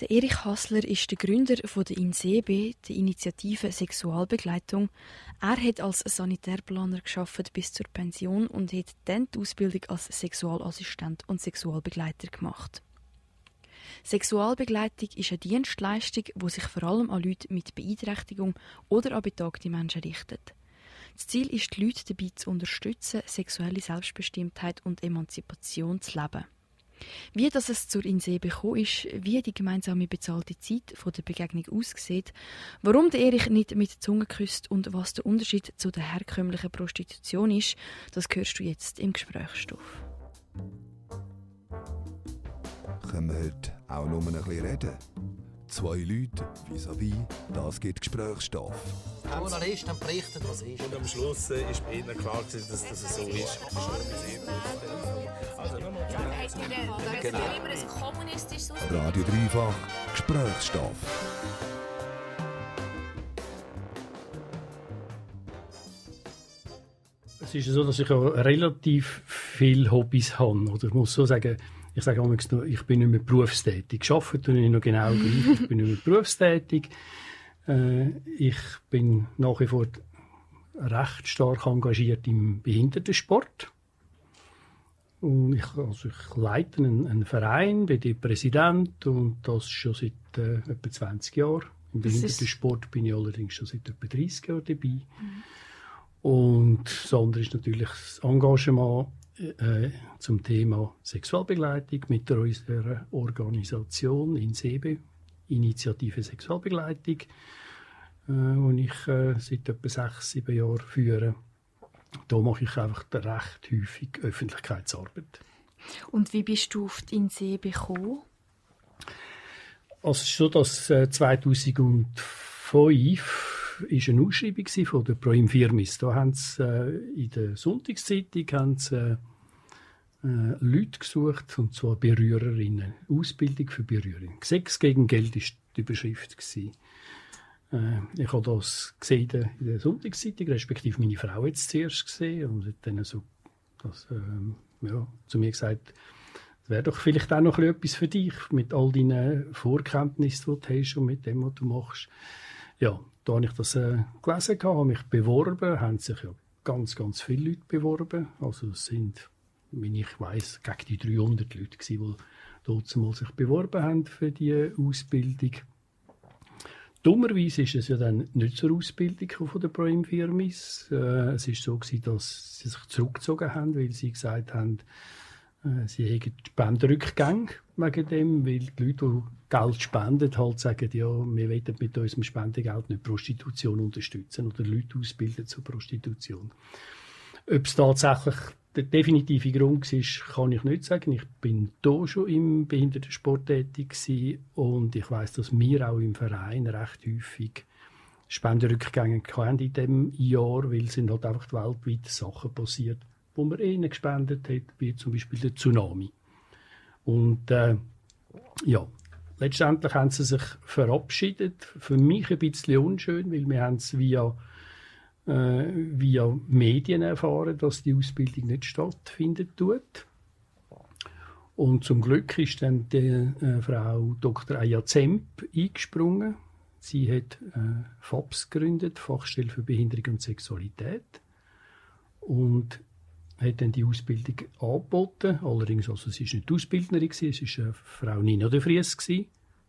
Der Erich Hassler ist der Gründer von der INSEBE, der Initiative Sexualbegleitung. Er hat als Sanitärplaner geschafft bis zur Pension und hat dann die Ausbildung als Sexualassistent und Sexualbegleiter gemacht. Sexualbegleitung ist eine Dienstleistung, die sich vor allem an Leute mit Beeinträchtigung oder an betagte Menschen richtet. Das Ziel ist, die Leute dabei zu unterstützen, sexuelle Selbstbestimmtheit und Emanzipation zu leben. Wie das es zur Insee gekommen ist, wie die gemeinsame bezahlte Zeit von der Begegnung aussieht, warum der Erich nicht mit der Zunge küsst und was der Unterschied zu der herkömmlichen Prostitution ist, das hörst du jetzt im Gesprächsstoff. Können wir heute auch nur ein bisschen reden? Zwei Leute vis-à-vis, das gibt Gesprächsstoff. Journalist dann berichtet, was ist. Und am Schluss äh, ist bei ihnen klar, gewesen, dass das so ist. Genau. Radio Dreifach, Gesprächsstoff. Es ist so, dass ich auch relativ viele Hobbys habe. Oder ich muss so sagen, ich sage immer nur, ich bin nicht mehr berufstätig. Arbeiten tue ich noch genau gleich. Ich bin nicht mehr berufstätig. Äh, ich bin nach wie vor recht stark engagiert im Behindertensport. Und ich, also ich leite einen, einen Verein, bin der Präsident und das schon seit äh, etwa 20 Jahren. Im Das Behindertensport bin ich allerdings schon seit etwa 30 Jahren dabei. Und das andere ist natürlich das Engagement äh, zum Thema Sexualbegleitung mit der unserer Organisation INSEBE, Initiative Sexualbegleitung, äh, die ich äh, seit etwa sechs, sieben Jahren führe. Da mache ich einfach recht häufig Öffentlichkeitsarbeit. Und wie bist du auf die Insee gekommen? Also so, dass äh, 2005 ist eine Ausschreibung von der Proim Firmis. Da haben sie äh, in der Sonntagszeitung haben sie, äh, äh, Leute gesucht, und zwar Berührerinnen. Ausbildung für Berührerinnen. Sex gegen Geld ist die Überschrift. Äh, ich habe das gesehen in der Sonntagszeitung, respektive meine Frau jetzt zuerst gesehen und hat dann so das, ähm, ja, zu mir gesagt, das wäre doch vielleicht auch noch etwas für dich, mit all deinen Vorkenntnissen, die du hast und mit dem, was du machst. Ja, da habe ich das äh, gelesen, habe mich beworben, haben sich ja ganz, ganz viele Leute beworben. Also es sind, wie ich weiß, gegen die 300 Leute gewesen, die dort sich beworben haben für die Ausbildung. Dummerweise ist es ja dann nicht zur Ausbildung von der Prime Firmis. Äh, es ist so gewesen, dass sie sich zurückgezogen haben, weil sie gesagt haben, äh, sie haben Spendenrückgänge wegen dem, weil die Leute, die Geld spenden, halt sagen, ja, wir wollen mit unserem Spendegeld nicht Prostitution unterstützen oder Leute ausbilden zur Prostitution. Ob es tatsächlich der definitive Grund war, kann ich nicht sagen. Ich bin da schon im Behindertensport tätig und ich weiß, dass wir auch im Verein recht häufig Spendenrückgänge hatten in diesem Jahr, weil sind halt einfach weltweit Sachen passiert, wo man eh gespendet hat, wie zum Beispiel der Tsunami. Und äh, ja, letztendlich haben sie sich verabschiedet. Für mich ein bisschen unschön, weil wir haben es via, äh, via Medien erfahren, dass die Ausbildung nicht stattfindet tut. Und zum Glück ist dann die äh, Frau Dr. Aya Zemp eingesprungen. Sie hat äh, FABS gegründet, Fachstelle für Behinderung und Sexualität. Und hat dann die Ausbildung angeboten. Allerdings, also sie war nicht Ausbildnerin, es war äh, Frau Nina de Vries.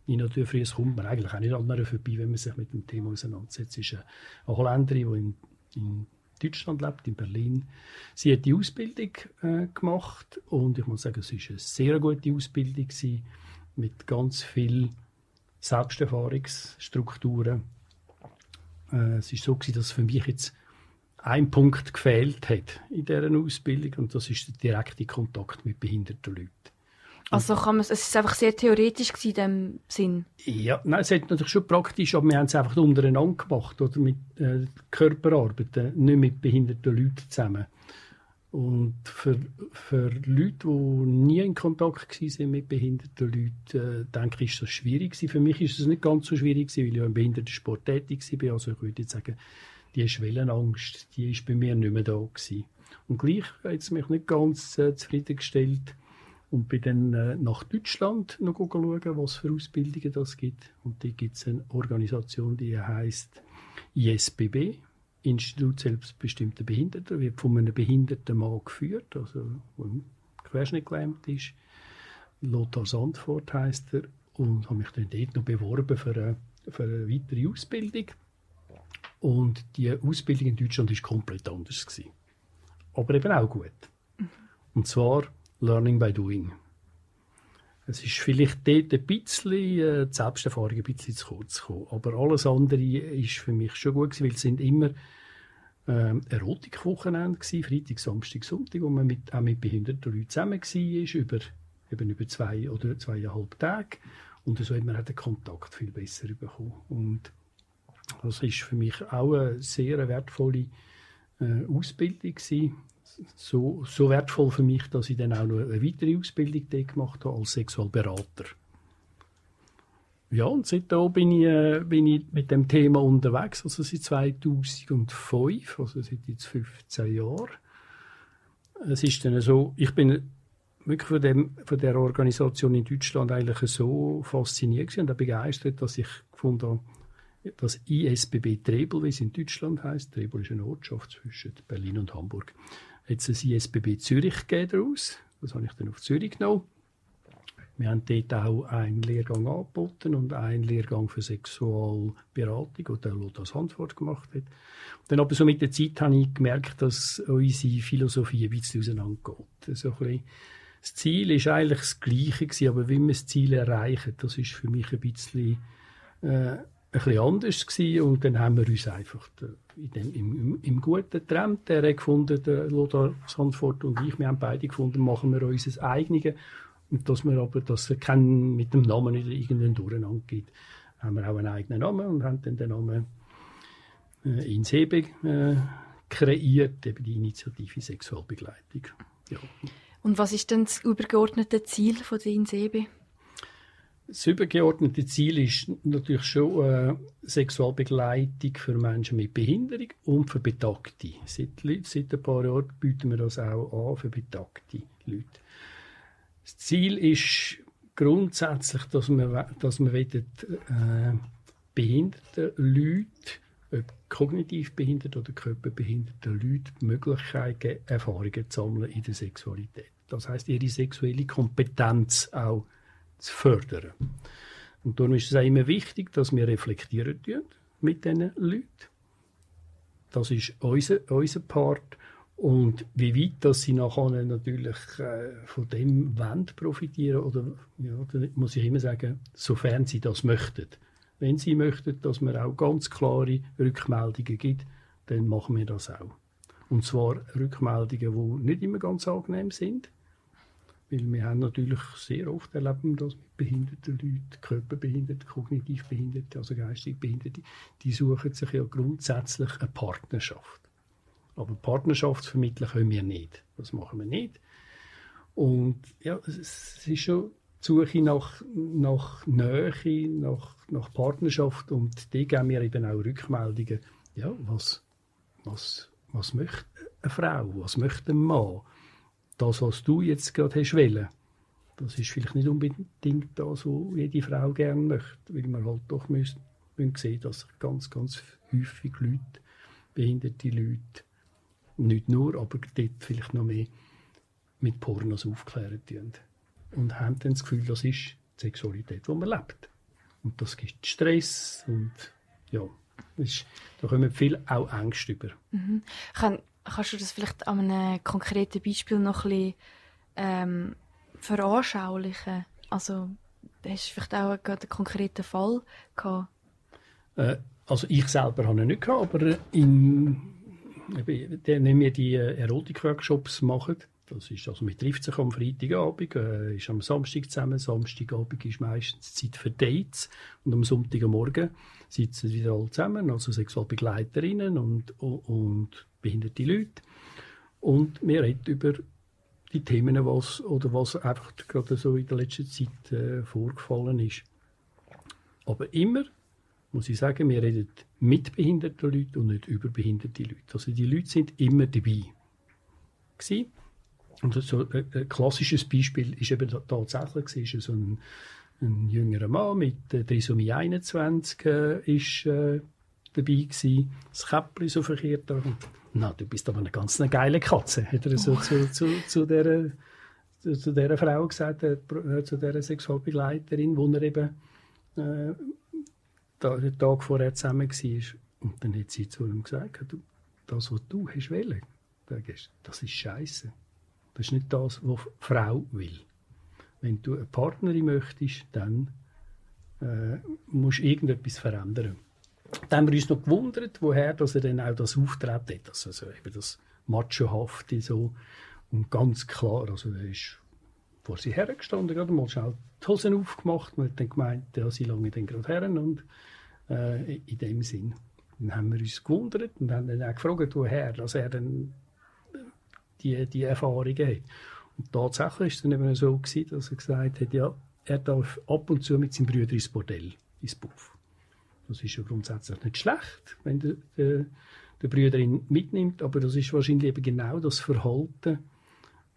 Nina de Vries kommt man eigentlich auch nicht an vorbei, wenn man sich mit dem Thema auseinandersetzt. Sie ist eine Holländerin, die in, in Deutschland lebt, in Berlin. Sie hat die Ausbildung äh, gemacht und ich muss sagen, es war eine sehr gute Ausbildung gewesen, mit ganz viel Selbsterfahrungsstrukturen. Äh, es war so, gewesen, dass für mich jetzt ein Punkt gefehlt hat in dieser Ausbildung und das ist der direkte Kontakt mit behinderten Leuten. Also kann man, es ist einfach sehr theoretisch in dem Sinn. Ja, nein, es hat natürlich schon praktisch, aber wir haben es einfach untereinander gemacht oder mit äh, Körperarbeiten, nicht mit behinderten Leuten zusammen. Und für, für Leute, die nie in Kontakt waren mit behinderten Leuten, äh, denke ich, ist das schwierig gewesen. Für mich ist es nicht ganz so schwierig gewesen, weil ich ja im Behindertensport tätig war. Also ich würde jetzt sagen, die Schwellenangst, die ist bei mir nicht mehr da gewesen. Und gleich hat es mich nicht ganz äh, zufriedengestellt. und bin dann äh, nach Deutschland noch schauen, was für Ausbildungen das gibt. Und da gibt es eine Organisation, die heißt ISBB, Institut selbstbestimmter Behinderter, wird von einem behinderten Mann geführt, also der querschnittgelähmt ist. Lothar Sandfort heißt er und habe mich dann dort noch beworben für eine, für eine weitere Ausbildung. Und die Ausbildung in Deutschland ist komplett anders gewesen. aber eben auch gut. Und zwar Learning by Doing. Es ist vielleicht dort ein bisschen, äh, die Selbsterfahrung ein bisschen zu kurz gekommen. Aber alles andere ist für mich schon gut gewesen, weil es sind immer ähm, Erotikwochenende gewesen, Freitag, Samstag, Sonntag, wo man mit, auch mit behinderten Leuten zusammen war, über, eben über zwei oder zweieinhalb Tage. Und so hat man den Kontakt viel besser bekommen. Und das ist für mich auch eine sehr wertvolle äh, Ausbildung so, so wertvoll für mich, dass ich dann auch noch eine weitere Ausbildung gemacht habe als Sexualberater. Ja, und seitdem bin ich, äh, bin ich mit dem Thema unterwegs, also seit 2005, also seit jetzt 15 Jahren. Es ist dann so, ich bin wirklich von, dem, von der Organisation in Deutschland eigentlich so fasziniert und begeistert, dass ich gefunden habe, das ISBB Trebel, wie es in Deutschland heißt, Trebel ist eine Ortschaft zwischen Berlin und Hamburg, jetzt ein ISBB Zürich daraus. Das habe ich dann auf Zürich genommen. Wir haben dort auch einen Lehrgang angeboten und einen Lehrgang für Sexualberatung, den der Lothar Handford gemacht hat. Dann aber so mit der Zeit habe ich gemerkt, dass unsere Philosophie ein bisschen auseinandergeht. So ein das Ziel ist eigentlich das Gleiche aber wie wir das Ziel erreichen, das ist für mich ein bisschen äh, bisschen anders gewesen. und dann haben wir uns einfach in dem, im, im, guten getrennt. Der hat gefunden, der Lothar Sandford und ich, wir haben beide gefunden, machen wir unser eigenes und dass wir aber, dass es kein, mit dem Namen nicht irgendeinen Durcheinander gibt, haben wir auch einen eigenen Namen und haben dann den Namen äh, Insebe äh, kreiert, eben die Initiative Sexualbegleitung. Ja. Und was ist denn das übergeordnete Ziel von der Insebe? Das übergeordnete Ziel ist natürlich schon äh, Sexualbegleitung für Menschen mit Behinderung und für Betagte. Seit, seit ein paar Jahren bieten wir das auch an für betagte Leute. Das Ziel ist grundsätzlich, dass wir, dass wir wollen, äh, behinderten Leuten, ob kognitiv behindert oder körperbehinderte Leute, die Möglichkeit geben, Erfahrungen zu sammeln in der Sexualität. Das heißt, ihre sexuelle Kompetenz auch zu fördern. Und darum ist es auch immer wichtig, dass wir reflektieren mit diesen Leuten. Das ist unser, unser Part. Und wie weit dass sie nachher natürlich äh, von dem wollen profitieren oder ja, muss ich immer sagen, sofern sie das möchten. Wenn sie möchten, dass man auch ganz klare Rückmeldungen gibt, dann machen wir das auch. Und zwar Rückmeldungen, die nicht immer ganz angenehm sind, weil wir haben natürlich sehr oft erleben, dass mit behinderten Leuten, körperbehinderte, kognitiv behinderte, also geistig behinderte, die suchen sich ja grundsätzlich eine Partnerschaft. Aber Partnerschaft vermitteln können wir nicht. Das machen wir nicht. Und ja, es ist schon die Suche nach, nach Nähe, nach, nach Partnerschaft und die geben mir eben auch Rückmeldungen. Ja, was, was, was möchte eine Frau, was möchte ein Mann? Das, was du jetzt gerade hast wollen, das ist vielleicht nicht unbedingt das, was jede Frau gerne möchte, weil man halt doch müssen, müssen sehen, dass ganz, ganz häufig Leute, behinderte Leute, nicht nur, aber dort vielleicht noch mehr mit Pornos aufklären tun. Und haben dann das Gefühl, das ist die Sexualität, die man lebt. Und das gibt Stress und ja, ist, da kommen viel auch Ängste über. Mhm. Kann, Kannst du das vielleicht an einem konkreten Beispiel noch ein bisschen ähm, veranschaulichen? Also, hast du vielleicht auch einen, konkreten Fall gehabt? Äh, also ich selber habe ihn nicht gehabt, aber in, wenn wir die äh, Erotik-Workshops machen, das ist, also man trifft sich am Freitagabend, äh, ist am Samstag zusammen. Samstagabend ist meistens Zeit für Dates und am Sonntagmorgen sitzen wieder alle zusammen, also Sexualbegleiterinnen und, und, und behinderte Leute. Und wir reden über die Themen, was, oder was einfach gerade so in der letzten Zeit äh, vorgefallen ist. Aber immer, muss ich sagen, wir reden mit behinderten Leuten und nicht über behinderte Leute. Also die Leute sind immer dabei. Gewesen. Und so ein, ein klassisches Beispiel ist eben tatsächlich ist so ein, ein jüngerer Mann mit äh, Trisomie 21 äh, ist äh, dabei gewesen, das Käppchen so verkehrt. Na, du bist aber eine ganz eine geile Katze, hat er so oh. zu, zu, zu dieser zu dieser Frau gesagt, äh, zu dieser Sexualbegleiterin, wo er eben äh, den Tag vorher zusammen war. Und dann hat sie zu ihm gesagt, du, das, was du hast wollen, das ist Scheiße. Das ist nicht das, was die Frau will. Wenn du eine Partnerin möchtest, dann äh, musst du irgendetwas verändern. Dann haben wir uns noch gewundert, woher dass er dann auch das Auftreten hat. Also, also eben das Machohafte so. Und ganz klar, also er ist vor sie hergestanden, gerade mal schnell die Hosen aufgemacht und hat dann gemeint, ja, sie lange dann gerade her und äh, in dem Sinn. Dann haben wir uns gewundert und haben dann auch gefragt, woher dass er dann die, die Erfahrungen hat. Und tatsächlich war es dann eben so, gewesen, dass er gesagt hat, ja, er darf ab und zu mit seinem Bruder ins Bordell, ins Puff. Das ist ja grundsätzlich nicht schlecht, wenn der, der, der Bruder ihn mitnimmt, aber das ist wahrscheinlich eben genau das Verhalten,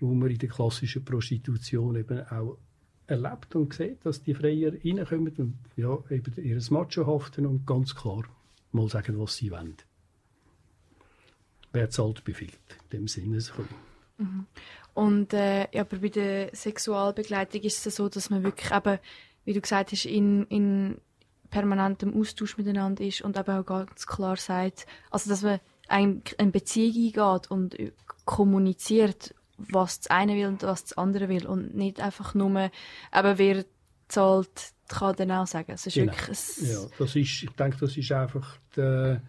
wo man in der klassischen Prostitution eben auch erlebt und sieht, dass die Freier reinkommen und ja, eben ihr Macho haften und ganz klar mal sagen, was sie wollen. Wer zahlt, befiehlt. In dem Sinne so. Mhm. Und äh, aber bei der Sexualbegleitung ist es so, dass man wirklich eben, wie du gesagt hast, in, in permanentem Austausch miteinander ist und eben auch ganz klar sagt, also dass man eine Beziehung eingeht und kommuniziert, was das eine will und was das andere will und nicht einfach nur, eben wer zahlt, kann dann auch sagen. Es ist genau. wirklich ein ja, das ist, ich denke, das ist einfach der,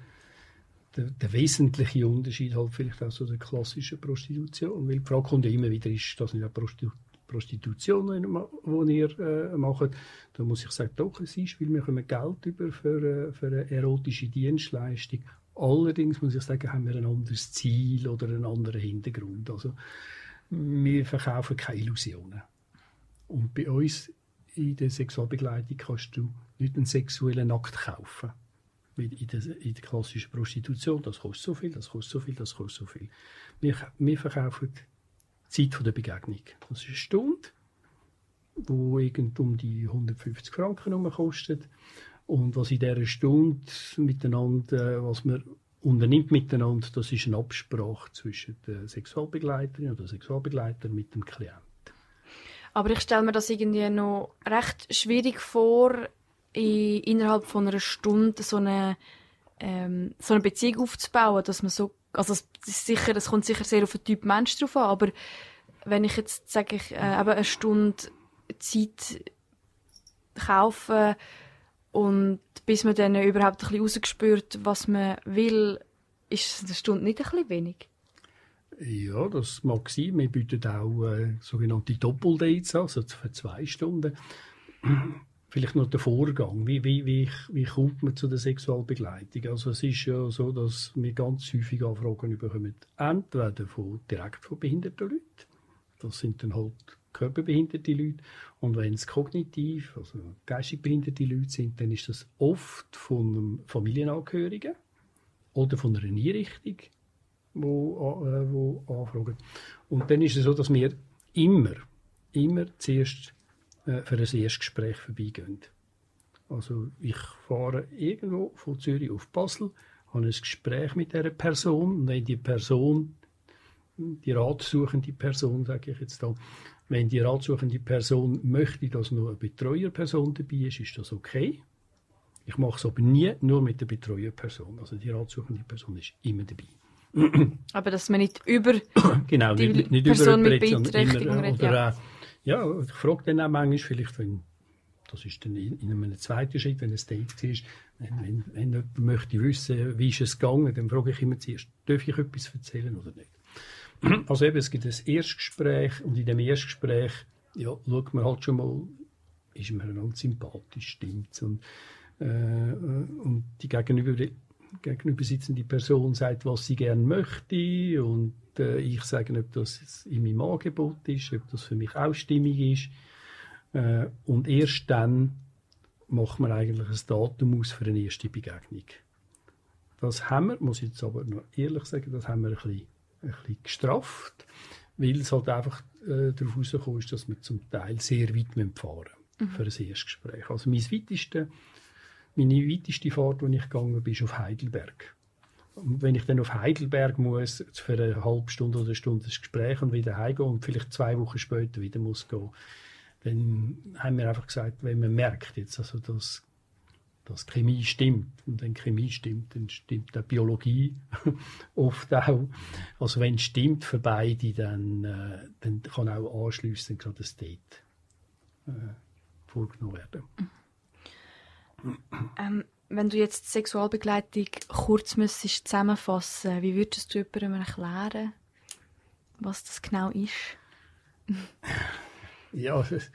der, der, wesentliche Unterschied halt vielleicht auch zu der klassischen Prostitution. Weil die Frage kommt ja immer wieder, ist das nicht eine Prostitu Prostitution, die ihr äh, macht? Da muss ich sagen, doch, es ist, weil wir kommen Geld über für, äh, für eine erotische Dienstleistung. Allerdings muss ich sagen, haben wir ein anderes Ziel oder einen anderen Hintergrund. Also, wir verkaufen keine Illusionen. Und bei uns in der Sexualbegleitung kannst du nicht einen sexuellen Akt kaufen. In der, in der klassischen Prostitution, das kostet so viel, das kostet so viel, das kostet so viel. Wir, wir verkaufen Zeit der Begegnung. Das ist eine Stunde, die irgend um die 150 Franken kostet. Und was in dieser Stunde miteinander, was man unternimmt miteinander, das ist eine Absprache zwischen der Sexualbegleiterin oder Sexualbegleiter mit dem Klienten. Aber ich stelle mir das irgendwie noch recht schwierig vor, in, innerhalb von einer Stunde so eine, ähm, so eine Beziehung aufzubauen, dass man so, also das, sicher, das kommt sicher sehr auf den Typ Mensch drauf an, aber wenn ich jetzt sage ich äh, eben eine Stunde Zeit kaufe und bis man dann überhaupt ein bisschen rausgespürt, was man will, ist eine Stunde nicht ein bisschen wenig? Ja, das mag sein. Wir bieten auch äh, sogenannte Doppeldates an, also für zwei Stunden. Vielleicht noch der Vorgang. Wie, wie, wie, wie kommt man zu der Sexualbegleitung? Also es ist ja so, dass wir ganz häufig Anfragen bekommen, entweder von, direkt von behinderten Leuten, das sind dann halt körperbehinderte Leute, und wenn es kognitiv, also geistig behinderte Leute sind, dann ist das oft von einem Familienangehörigen oder von einer Einrichtung wo, äh, wo anfragen. Und dann ist es so, dass wir immer, immer zuerst äh, für ein Erstgespräch vorbeigehen. Also ich fahre irgendwo von Zürich auf Basel, habe ein Gespräch mit dieser Person und wenn die Person, die ratsuchende Person, sage ich jetzt da, wenn die ratsuchende Person möchte, dass noch eine Betreuerperson dabei ist, ist das okay. Ich mache es aber nie nur mit der Betreuerperson. Also die ratsuchende Person ist immer dabei. Aber dass man nicht über genau, die nicht, nicht Person über mit Beeinträchtigung redet. Ja. Ja, ich frage dann auch manchmal, vielleicht, wenn, das ist dann in, in einem zweiten Schritt, wenn es Date ist, wenn, wenn, wenn jemand möchte wissen, wie ist es gegangen, dann frage ich immer zuerst, darf ich etwas erzählen oder nicht? Also eben, es gibt ein Erstgespräch und in dem Erstgespräch ja, schaut man halt schon mal, ist man einander sympathisch, stimmt und, äh, und die Gegenüber gegenüber sitzende Person sagt, was sie gerne möchte und äh, ich sage, ob das in meinem Angebot ist, ob das für mich auch stimmig ist. Äh, und erst dann macht man eigentlich ein Datum aus für eine erste Begegnung. Das haben wir, muss ich jetzt aber noch ehrlich sagen, das haben wir ein bisschen, ein bisschen gestrafft, weil es halt einfach äh, darauf herausgekommen ist, dass wir zum Teil sehr weit fahren müssen für ein Erstgespräch. Also mein weiteste, meine weiteste Fahrt, die ich gegangen bin, ist auf Heidelberg. Und wenn ich dann auf Heidelberg muss, für eine halbe Stunde oder eine Stunde das Gespräch und wieder heimgehen und vielleicht zwei Wochen später wieder muss gehen, dann haben wir einfach gesagt, wenn man merkt jetzt, also dass, dass Chemie stimmt und wenn Chemie stimmt, dann stimmt auch Biologie oft auch. Also wenn es stimmt für beide, dann, äh, dann kann auch anschliessend gerade das Date äh, vorgenommen werden. Ähm, wenn du jetzt Sexualbegleitung kurz müsstest zusammenfassen, wie würdest du jemandem erklären, was das genau ist? Ja, es,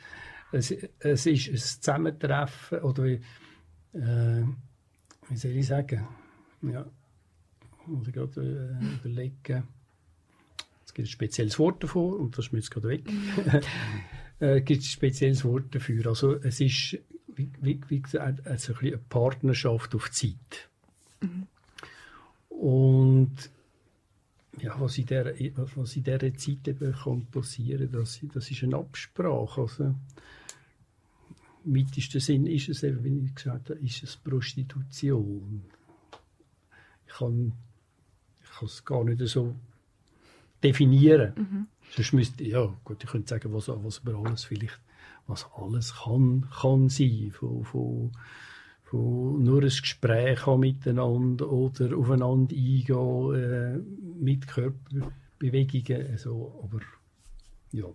es, es ist ein Zusammentreffen oder wie, äh, wie soll ich sagen? Ja, muss ich gerade äh, überlegen. Es gibt ein spezielles Wort davor und das ist mir jetzt gerade weg. äh, gibt ein spezielles Wort dafür. Also es ist, wie, wie, wie gesagt, also ein eine Partnerschaft auf Zeit. Und ja, was in dieser, was in dieser Zeit eben kann passieren kann, das, das ist eine Absprache. Also, Im weitesten Sinn ist es eben, wie ich gesagt habe, ist es Prostitution. Ich kann, ich kann es gar nicht so definieren. Sonst müsste, ja, gut, ich könnte sagen, was, was aber alles vielleicht, was alles kann, kann sein, von, von, von nur ein Gespräch haben miteinander oder aufeinander eingehen, äh, mit Körperbewegungen, also, aber ja,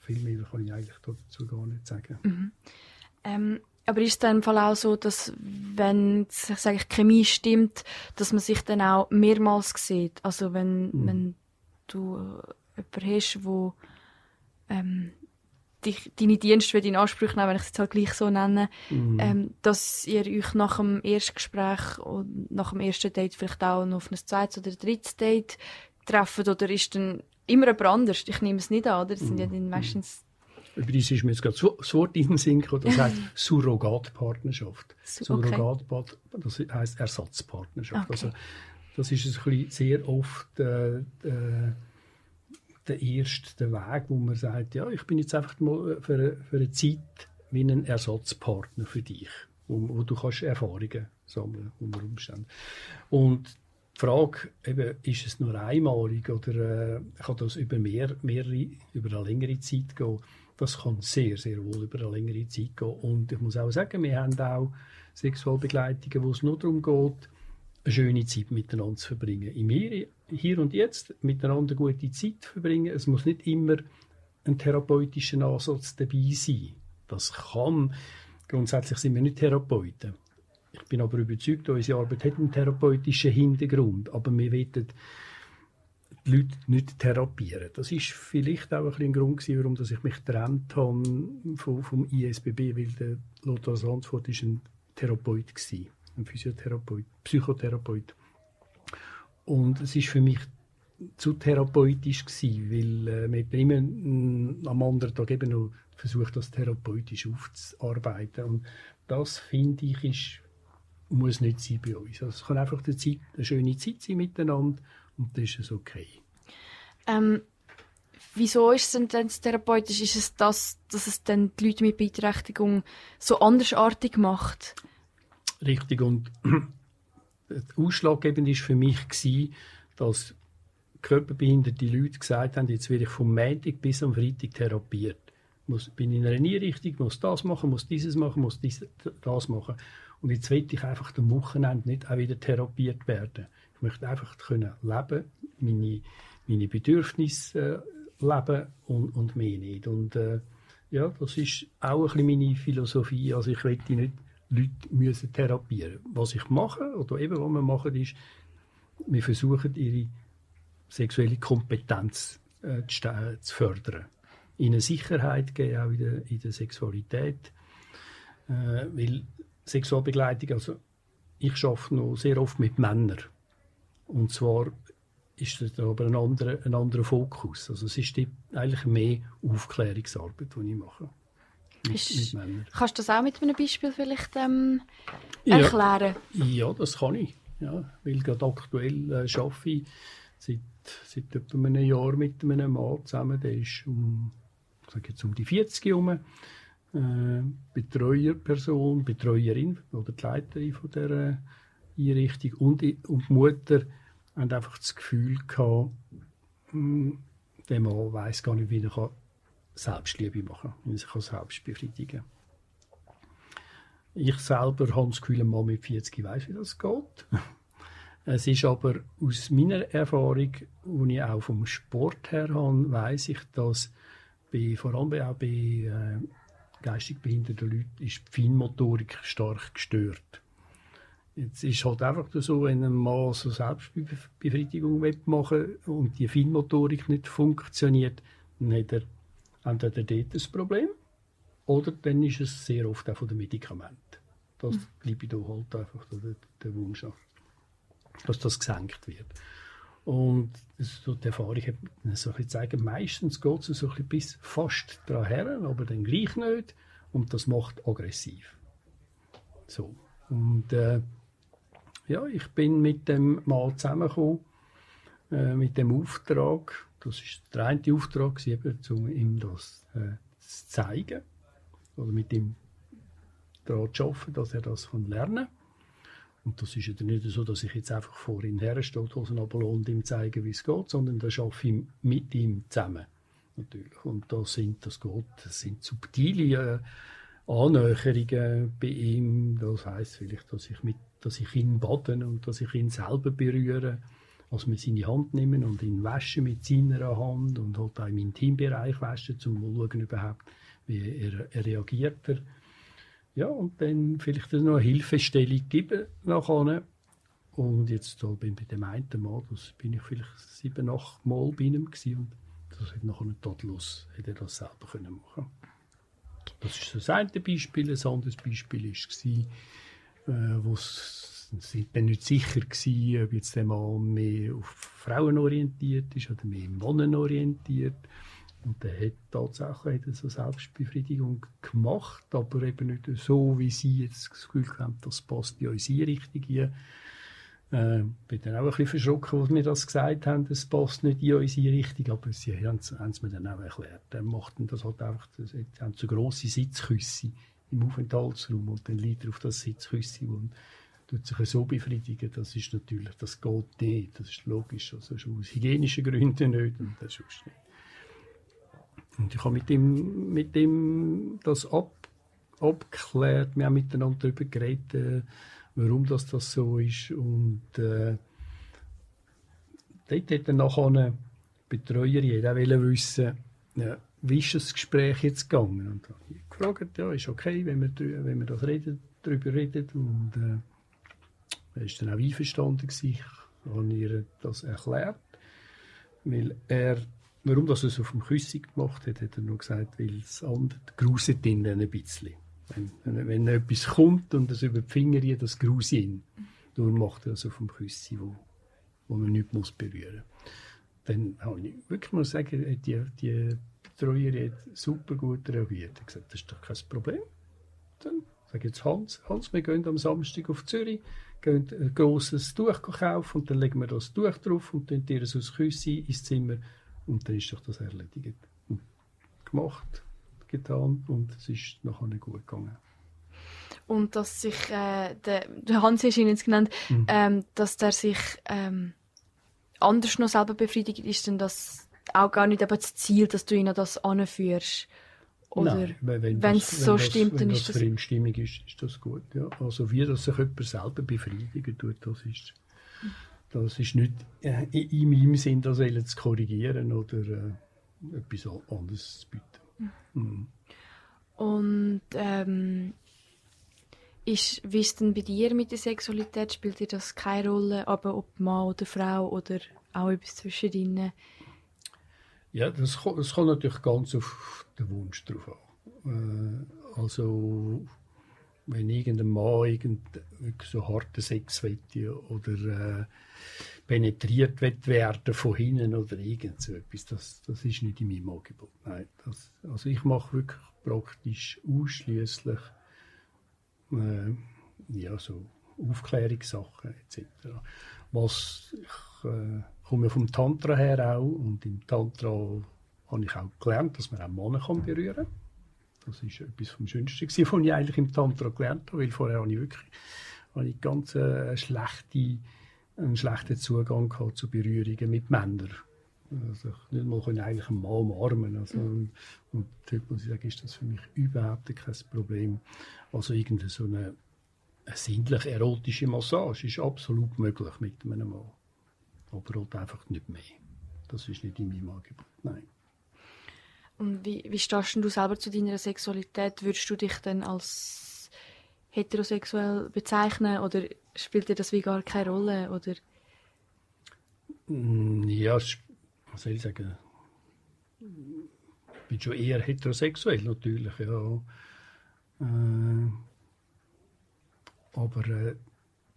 viel mehr kann ich eigentlich dazu gar nicht sagen. Ähm, aber ist es dann im Fall auch so, dass wenn ich sage, die Chemie stimmt, dass man sich dann auch mehrmals sieht? Also wenn, wenn du äh, jemanden hast, wo ähm, dich, deine Dienste in Anspruch nehmen, wenn ich es jetzt halt gleich so nenne, ähm, dass ihr euch nach dem ersten Gespräch und nach dem ersten Date vielleicht auch noch auf ein zweites oder drittes Date treffen oder ist dann immer jemand anders? Ich nehme es nicht an, oder? Das sind ja dann meistens Übrigens ist mir jetzt gerade das Wort in den Sinn gekommen, das heisst Surrogatpartnerschaft. Su- okay. Surrogatpart, das heisst Ersatzpartnerschaft. Okay. Also, das ist ein bisschen sehr oft äh, der, der erste Weg, wo man sagt, ja, ich bin jetzt einfach mal für, für eine Zeit wie ein Ersatzpartner für dich, wo, wo du kannst Erfahrungen sammeln unter Umständen. Und die Frage, eben, ist es nur einmalig oder äh, kann das über, mehr, mehrere, über eine längere Zeit gehen? Das kann sehr, sehr wohl über eine längere Zeit gehen. Und ich muss auch sagen, wir haben auch Sexualbegleitungen, wo es nur darum geht, eine schöne Zeit miteinander zu verbringen. Im Hier, hier und Jetzt miteinander gute Zeit verbringen. Es muss nicht immer ein therapeutischer Ansatz dabei sein. Das kann, grundsätzlich sind wir nicht Therapeuten. Ich bin aber überzeugt, unsere Arbeit hat einen therapeutischen Hintergrund. Aber wir wollen die Leute nicht therapieren. Das ist vielleicht auch ein, bisschen ein Grund gewesen, warum ich mich getrennt habe vom, vom ISBB, weil der Lothar Sandsford ist ein Therapeut war, ein Physiotherapeut, Psychotherapeut. Und es ist für mich zu therapeutisch gewesen, weil äh, man immer mm, am anderen Tag eben noch versucht, das therapeutisch aufzuarbeiten. Und das, finde ich, ist, muss nicht sein bei uns. Also es kann einfach eine, Zeit, eine schöne Zeit sein miteinander und das ist es okay. Ähm, wieso ist es denn therapeutisch? Ist es das, dass es dann die Leute mit Beeinträchtigung so andersartig macht? Richtig. Und ausschlaggebend ist für mich gewesen, dass körperbehinderte Leute gesagt haben, jetzt werde ich vom Montag bis am Freitag therapiert. Muss, bin in einer Einrichtung, muss das machen, muss dieses machen, muss dies, das machen. Und jetzt will ich einfach am Wochenende nicht auch wieder therapiert werden. Ich möchte einfach können leben, meine, meine Bedürfnisse äh, leben und, und mehr nicht. Und äh, ja, das ist auch ein bisschen meine Philosophie. Also ich will nicht Leute müssen therapieren. Was ich mache, oder eben was wir machen, ist, wir versuchen, ihre sexuelle Kompetenz äh, zu, fördern. Ihnen Sicherheit geben, auch in der, in der Sexualität. Äh, weil Sexualbegleitung, also ich arbeite noch sehr oft mit Männern. Und zwar ist das aber ein anderer, ein anderer Fokus. Also es ist eigentlich mehr Aufklärungsarbeit, die ich mache. Ist-. Kannst du das auch mit einem Beispiel vielleicht ähm, Ja. erklären? Ja, das kann ich. Ja, weil gerade aktuell äh, arbeite ich seit, seit etwa einem Jahr mit einem Mann zusammen. Der ist um, sag jetzt um die 40 herum. Äh, Betreuerperson, Betreuerin oder die Leiterin von der Einrichtung und, und die Mutter haben einfach das Gefühl gehabt, mh, der Mann weiß gar nicht, wie er Selbstliebe machen wie er sich selbst befriedigen kann. Ich selber habe das Gefühl, ein Mann mit 40 weiß, wie das geht. Es ist aber aus meiner Erfahrung, die ich auch vom Sport her habe, weiß ich, dass bei, vor allem auch bei äh, geistig behinderten Leuten ist die Feinmotorik stark gestört. Jetzt ist halt einfach so, wenn ein Mann so Selbstbefriedigung machen will und die Feinmotorik nicht funktioniert, dann hat er entweder dort ein Problem oder dann ist es sehr oft auch von den Medikamenten. Das mhm. Libido halt einfach der, der Wunsch nach, dass das gesenkt wird. Und so die Erfahrung hat so gezeigt, meistens geht es so ein bis fast daran her, aber dann gleich nicht. Und das macht aggressiv. So. Und äh, ja, ich bin mit dem mal zusammengekommen, äh, mit dem Auftrag. Das ist der eine Auftrag, um ihm das äh, zu zeigen. Oder mit ihm daran zu arbeiten, dass er das lernen kann. Und das ist ja nicht so, dass ich jetzt einfach vor ihm herstehe, und ihm zeige, wie es geht, sondern das schaffe ich mit ihm zusammen. Natürlich. Und das sind, das geht, das sind subtile äh, Annäherungen bei ihm. Das heißt vielleicht, dass ich, mit, dass ich ihn baden und dass ich ihn selber berühre. Also wir seine Hand nehmen und ihn waschen mit seiner Hand und halt auch im Intimbereich waschen, um zu schauen überhaupt, wie er, er reagiert. Er ja, und dann vielleicht noch eine Hilfestellung geben nachher. Und jetzt da bin ich bei dem einen Mal, das bin ich vielleicht sieben, acht Mal bei ihm gewesen, und das hat nachher tadellos, hätte er das selber können machen Das ist das eine Beispiel. Ein anderes Beispiel war, äh, wo sie dann nicht sicher gewesen, ob jetzt der Mann mehr auf Frauen orientiert ist oder mehr Männer orientiert. Und der hat tatsächlich so Selbstbefriedigung gemacht, aber eben nicht so, wie sie jetzt das Gefühl haben, das passt in unsere Richtung hier. Äh, bin dann auch ein bisschen verschrocken, als wir das gesagt haben, das passt nicht in unsere Richtung, aber sie haben es mir dann auch erklärt. Dann machten das halt einfach, das haben so grosse Sitzküsse im Aufenthaltsraum und dann liegt er auf das Sitzküsse und tut sich so befriedigen, das ist natürlich, das geht nicht, das ist logisch, also aus hygienischen Gründen nicht und das ist nicht. Und ich habe mit ihm, mit ihm das ab, abgeklärt. Wir haben miteinander darüber geredet, äh, warum das, das so ist. Und äh, dort hat dann nachher eine Betreuerin auch wissen, ja, wie ist das Gespräch jetzt gegangen? Und dann habe ich gefragt, ja, ist okay, wenn wir, wenn wir das reden, darüber reden. Und äh, er war dann auch einverstanden. Gewesen. Ich habe ihr das erklärt, weil er Warum das er es auf dem Küssen gemacht hat, hat er nur gesagt, weil es andere gruset ihn dann ein bisschen. Wenn, wenn, wenn etwas kommt und es über die Finger geht, das gruset ihn. Darum macht er das auf dem Küssen, wo, wo man nichts muss berühren muss. Dann habe ich wirklich mal sagen, die, die Betreuerin hat super gut reagiert. Er hat gesagt, das ist doch kein Problem. Dann sage ich jetzt Hans, Hans, wir gehen am Samstag auf Zürich, gehen ein grosses Tuch kaufen und dann legen wir das Tuch drauf und dann dir es aus Küsse ins Zimmer und dann ist doch das erledigt. Gemacht, getan und es ist nachher nicht gut gegangen. Und dass sich, äh, der, der Hans ist ihn jetzt genannt, mhm. ähm, dass der sich ähm, anders noch selber befriedigt, ist denn das auch gar nicht das Ziel, dass du ihn an das anführst? Oder Nein, wenn es so das, stimmt, dann ist das... Wenn das für ihn ist, ist das gut. Ja. Also wie dass sich jemand selber befriedigen tut, das ist... Das ist nicht äh, in meinem Sinn, das zu korrigieren oder äh, etwas anderes zu bieten. Mhm. Und ähm, ist, wie ist denn bei dir mit der Sexualität? Spielt dir das keine Rolle, aber ob Mann oder Frau oder auch etwas zwischendrin? Ja, das, das kommt natürlich ganz auf den Wunsch drauf an. Äh, also wenn irgendein Mann irgend, so harten Sex will oder äh, penetriert wird werden von hinten oder irgend so etwas, das, das ist nicht in meinem Angebot. Nein, das, also ich mache wirklich praktisch ausschließlich äh, ja, so Aufklärungssachen etc. Was ich äh, komme ja vom Tantra her auch und im Tantra habe ich auch gelernt, dass man auch Männer kann berühren kann. Das war etwas vom Schönsten, was ich eigentlich im Tantra gelernt habe, weil vorher habe ich wirklich habe ich ganz äh, schlechte, einen schlechten Zugang gehabt zu Berührungen mit Männern. Also ich nicht mal können eigentlich einen Mann umarmen. Also, mhm. Und dort muss ich sagen, ist das für mich überhaupt kein Problem. Also irgendeine so eine, eine sinnlich erotische Massage ist absolut möglich mit einem Mann. Aber halt einfach nicht mehr. Das ist nicht in meinem Angebot, nein. Und wie, wie stehst du selber zu deiner Sexualität? Würdest du dich denn als heterosexuell bezeichnen oder spielt dir das wie gar keine Rolle? Oder? Mm, ja, was soll ich sagen? Ich bin schon eher heterosexuell natürlich, ja. Äh, aber äh,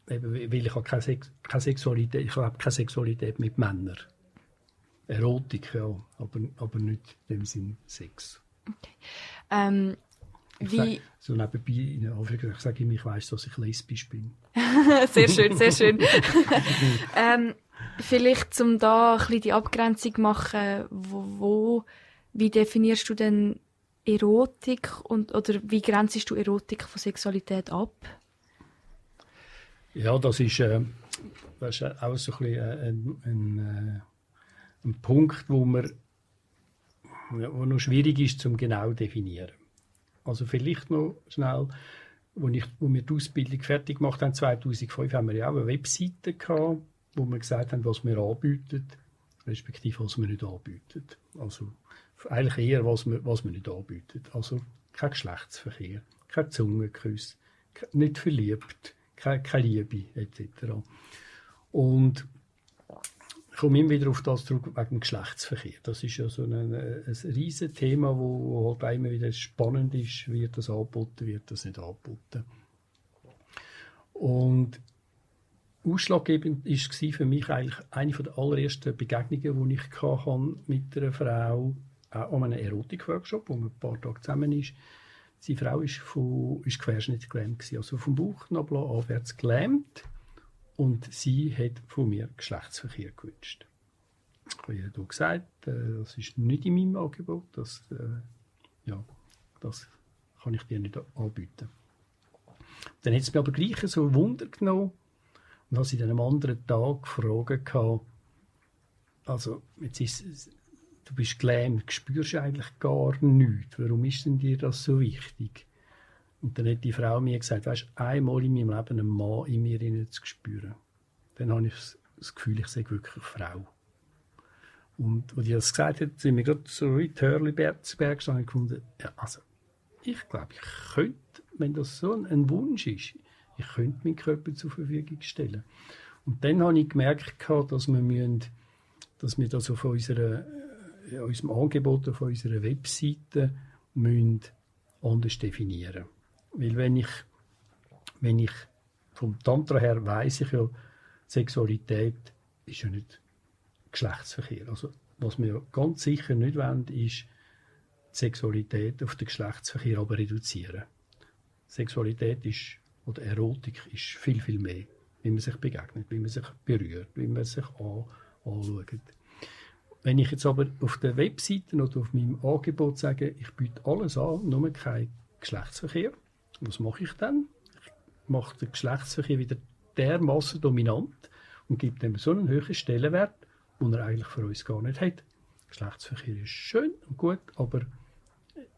eben, weil ich habe keine, Sex keine Sexualität, ich habe keine Sexualität mit Männern. Erotik, ja, aber, aber nicht in dem Sinn Sex. Okay. Ähm, wie... So nebenbei, in Afrika, ich sage immer, ich weiß, dass ich lesbisch bin. sehr schön, sehr schön. ähm, vielleicht, um da ein bisschen die Abgrenzung zu machen, wo, wo, wie definierst du denn Erotik und, oder wie grenzest du Erotik von Sexualität ab? Ja, das ist, äh, das ist auch so ein, äh, ein, ein, äh, ein Punkt, wo, man, wo noch schwierig ist, zum genau definieren. Also vielleicht noch schnell, wo, ich, wo wir die Ausbildung fertig gemacht haben, 2005, haben wir ja auch eine Webseite gehabt, wo wir gesagt haben, was wir anbieten, respektive was wir nicht anbieten. Also eigentlich eher, was wir, was wir nicht anbieten. Also kein Geschlechtsverkehr, kein Zungenkuss, nicht verliebt, keine, Liebe etc. Und ich komme immer wieder auf das zurück wegen dem Geschlechtsverkehr. Das ist ja so ein, ein, ein riesiges Thema, wo, wo halt immer wieder spannend ist, wird das angeboten, wird das nicht angeboten. Und ausschlaggebend war für mich eigentlich eine der allerersten Begegnungen, die ich hatte mit einer Frau auch an einem Erotik-Workshop, wo man ein paar Tage zusammen ist. Seine Frau ist, von, ist querschnittsgelähmt, gewesen, also vom Bauchnabel aufwärts gelähmt. Und sie hat von mir Geschlechtsverkehr gewünscht. Ich habe ihr gesagt, äh, das ist nicht in meinem Angebot, das, äh, ja, das kann ich dir nicht anbieten. Dann hat es mir aber gleich so Wunder genommen und habe sie dann am anderen Tag gefragt, also jetzt ist du bist gelähmt, spürst eigentlich gar nichts. Warum ist denn dir das so wichtig? Und dann hat die Frau mir gesagt, weißt einmal in meinem Leben einen Mann in mir zu spüren. Dann habe ich das Gefühl, ich sehe wirklich Frau. Und als ich das gesagt hat, sind wir gerade so in Hörliberg zu Berg und gefunden, ja, also, ich glaube, ich könnte, wenn das so ein Wunsch ist, ich könnte meinen Körper zur Verfügung stellen. Und dann habe ich gemerkt, dass wir, müssen, dass wir das auf unserer unserem Angebot auf unserer Webseite müssen anders definieren. Weil wenn ich, wenn ich vom Tantra her weiß ich ja, Sexualität ist ja nicht Geschlechtsverkehr. Also was wir ganz sicher nicht wollen, ist die Sexualität auf den Geschlechtsverkehr aber reduzieren. Sexualität ist, oder Erotik ist viel, viel mehr. Wie man sich begegnet, wie man sich berührt, wie man sich an, anschaut. Wenn ich jetzt aber auf der Webseite oder auf meinem Angebot sage, ich biete alles an, nur kein Geschlechtsverkehr, was mache ich dann? Ich mache den Geschlechtsverkehr wieder dermaßen dominant und gebe dem so einen höheren Stellenwert, den er eigentlich für uns gar nicht hat. Geschlechtsverkehr ist schön und gut, aber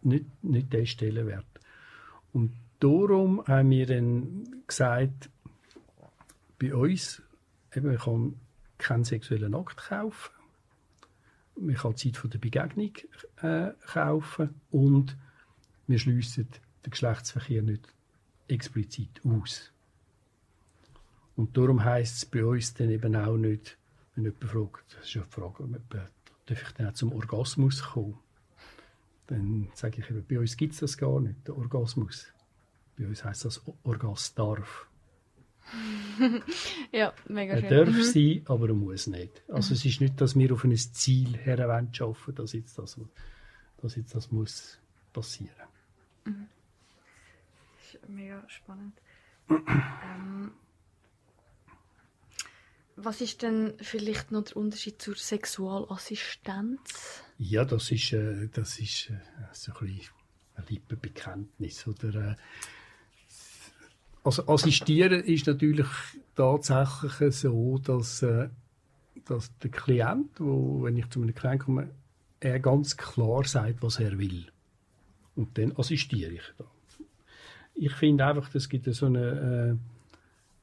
nicht, nicht der Stellenwert. Und darum haben wir dann gesagt, bei uns, eben, man kann keinen sexuellen Akt kaufen, man kann Zeit von der Begegnung äh, kaufen und wir schliessen den Geschlechtsverkehr nicht explizit aus. Und darum heisst es bei uns dann eben auch nicht, wenn jemand fragt, das ist ja die Frage, darf ich dann auch zum Orgasmus kommen? Dann sage ich eben, bei uns gibt es das gar nicht, der Orgasmus. Bei uns heisst das Orgasdarf. Ja, mega schön. Er darf mhm. sein, aber er muss nicht. Also mhm. es ist nicht, dass wir auf ein Ziel schaffen, dass jetzt das, dass jetzt das muss passieren. Mhm. Das ist mega spannend. ähm, Was ist denn vielleicht noch der Unterschied zur Sexualassistenz? Ja, das ist, äh, das ist äh, so ein bisschen ein Lippenbekenntnis. Oder, äh, also assistieren ist natürlich tatsächlich so, dass, äh, dass der Klient, wo, wenn ich zu einem Klient komme, er ganz klar sagt, was er will. Und dann assistiere ich da. Ich finde einfach, es gibt so eine,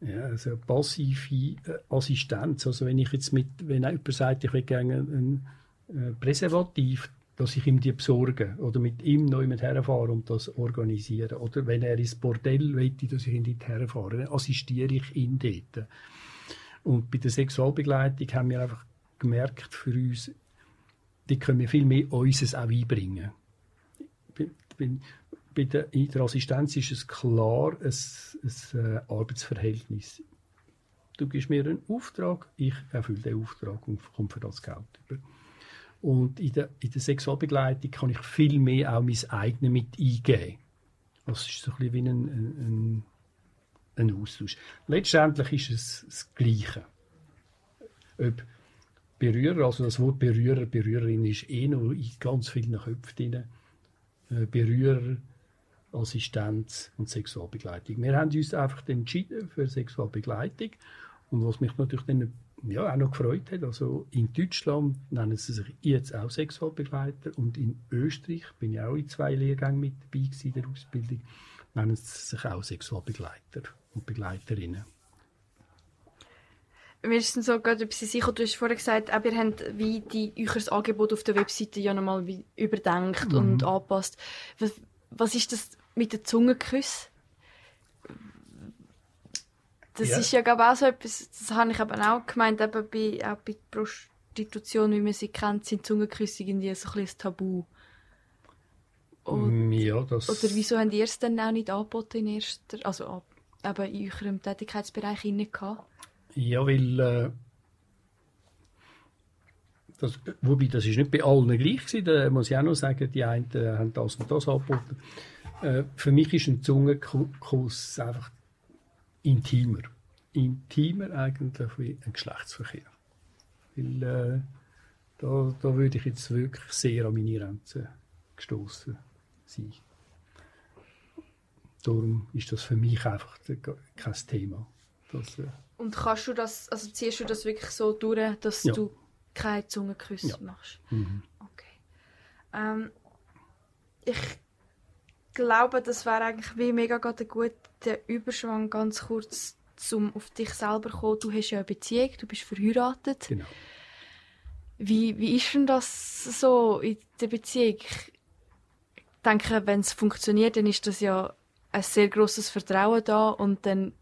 äh, ja, also eine passive äh, Assistenz. Also wenn ich jetzt mit, wenn jemand sagt, ich will gerne ein, ein äh, Präservativ, dass ich ihm die besorge oder mit ihm neu mit herfahren und das organisieren. Oder wenn er ins Bordell will, dass ich ihn dort herfahre, dann assistiere ich ihn dort. Und bei der Sexualbegleitung haben wir einfach gemerkt für uns, die können wir viel mehr unseres auch einbringen. Bei, bei, bei der, in der Assistenz ist es klar ein, ein äh, Arbeitsverhältnis. Du gibst mir einen Auftrag, ich erfülle den Auftrag und komme für das Geld über. Und in der, in der Sexualbegleitung kann ich viel mehr auch mein eigenes mit eingeben. Das ist so ein bisschen wie ein, ein, ein Austausch. Letztendlich ist es das Gleiche. Ob Berührer, also das Wort Berührer, Berührerin ist eh noch in ganz vielen Köpfen drin. Äh, Berührer, Assistenz und Sexualbegleitung. Wir haben uns einfach entschieden für Sexualbegleitung. Und was mich natürlich dann ja, auch noch gefreut hat. Also in Deutschland nennen sie sich jetzt auch Sexualbegleiter und in Österreich bin ich auch in zwei Lehrgängen mit dabei in der Ausbildung, nennen sie sich auch Sexualbegleiter und Begleiterinnen. Wir sind so gerade bisschen sicher, du hast vorhin gesagt, auch ihr habt wie die, euer Angebot auf der Webseite ja nochmal überdenkt mhm. und angepasst. Was, was ist das mit den Zungenküssen? Das ja. ist ja glaube auch so etwas, das habe ich aber auch gemeint, eben bei, auch bei Prostitution, wie man sie kennt, sind Zungenküsse irgendwie so ein bisschen Tabu. Und, ja, das... Oder wieso habt ihr es dann auch nicht angeboten in erster, also eben in eurem Tätigkeitsbereich gehabt? Ja, weil äh, das, wobei das ist nicht bei allen gleich gewesen, da muss ich auch noch sagen, die einen haben das und das angeboten. Äh, für mich ist ein Zungenkuss einfach intimer. Intimer eigentlich wie ein Geschlechtsverkehr. Weil äh, da, da würde ich jetzt wirklich sehr an meine Grenzen gestoßen sein. Darum ist das für mich einfach kein Thema. Das, äh Und kannst du das, also ziehst du das wirklich so durch, dass ja. du keine Zungenküsse ja. machst? Mhm. Okay. Ähm, ich glaube, das wäre eigentlich wie mega ein guter Überschwang, ganz kurz, um auf dich selber zu kommen. Du hast ja eine Beziehung, du bist verheiratet. Genau. Wie, wie ist denn das so in der Beziehung? Ich denke, wenn es funktioniert, dann ist das ja ein sehr großes Vertrauen da und dann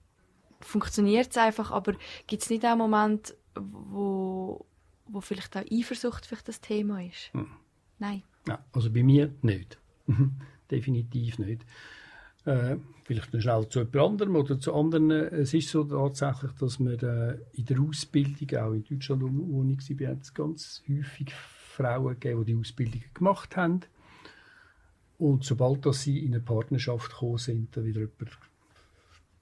funktioniert es einfach. Aber gibt es nicht auch Momente, wo, wo vielleicht auch Eifersucht vielleicht das Thema ist? Hm. Nein. Ja, also bei mir nicht. Definitiv nicht. Äh, vielleicht noch schnell zu jemand anderem oder zu anderen. Es ist so tatsächlich, dass wir äh, in der Ausbildung, auch in Deutschland, wo ich war, es ganz häufig Frauen gegeben, die die Ausbildung gemacht haben. Und sobald dass sie in eine Partnerschaft gekommen sind, dann wieder jemanden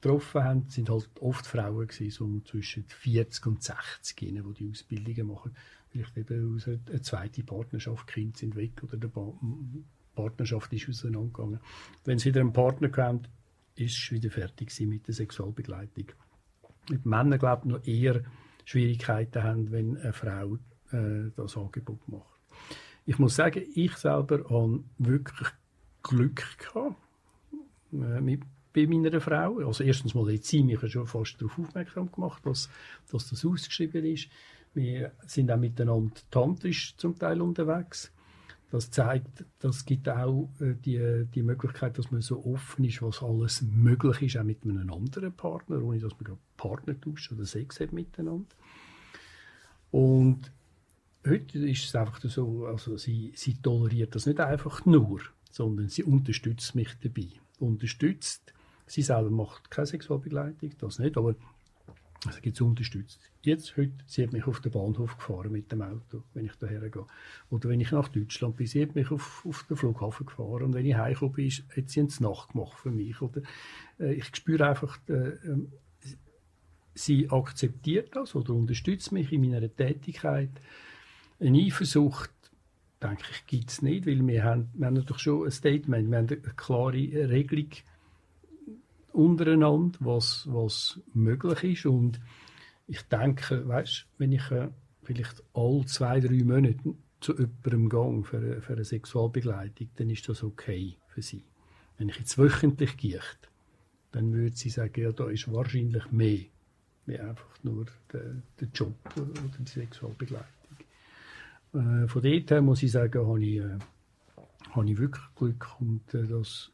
getroffen haben, sind halt oft Frauen gewesen, so zwischen 40 und 60, die die Ausbildungen machen. Vielleicht eben aus einer zweiten Partnerschaft, Kind sind weg oder der Partnerschaft ist auseinandergegangen. Wenn sie wieder einen Partner kommt, ist es wieder fertig mit der Sexualbegleitung. Mit Männern, glaube ich, noch eher Schwierigkeiten haben, wenn eine Frau äh, das Angebot macht. Ich muss sagen, ich selber habe wirklich Glück gehabt äh, mit, bei meiner Frau. Also erstens mal hat sie mich schon fast darauf aufmerksam gemacht, dass, dass das ausgeschrieben ist. Wir sind auch miteinander tantrisch zum Teil unterwegs. Das zeigt, das gibt auch äh, die, die Möglichkeit, dass man so offen ist, was alles möglich ist, auch mit einem anderen Partner, ohne dass man Partner tauscht oder Sex hat miteinander. Und heute ist es einfach so, also sie, sie toleriert das nicht einfach nur, sondern sie unterstützt mich dabei. Unterstützt, sie selber macht keine Sexualbegleitung, das nicht, aber also gibt es unterstützt. Jetzt, heute, sie hat mich auf den Bahnhof gefahren mit dem Auto, wenn ich daher gehe. Oder wenn ich nach Deutschland bin, sie hat mich auf, auf den Flughafen gefahren. Und wenn ich heimgekommen bin, hat sie eine Nacht gemacht für mich. Oder, äh, ich spüre einfach, äh, äh, sie akzeptiert das oder unterstützt mich in meiner Tätigkeit. Eine Eifersucht, denke ich, gibt es nicht, weil wir haben, wir haben natürlich schon ein Statement, wir haben eine klare Regelung untereinander, was, was möglich ist und ich denke, weißt, wenn ich äh, vielleicht alle zwei, drei Monate zu jemandem gehe für, für eine Sexualbegleitung, dann ist das okay für sie. Wenn ich jetzt wöchentlich gehe, dann würde sie sagen, ja, da ist wahrscheinlich mehr, wie einfach nur der, der Job oder die Sexualbegleitung. Äh, von dort her muss ich sagen, habe ich, äh, habe ich wirklich Glück und äh, das,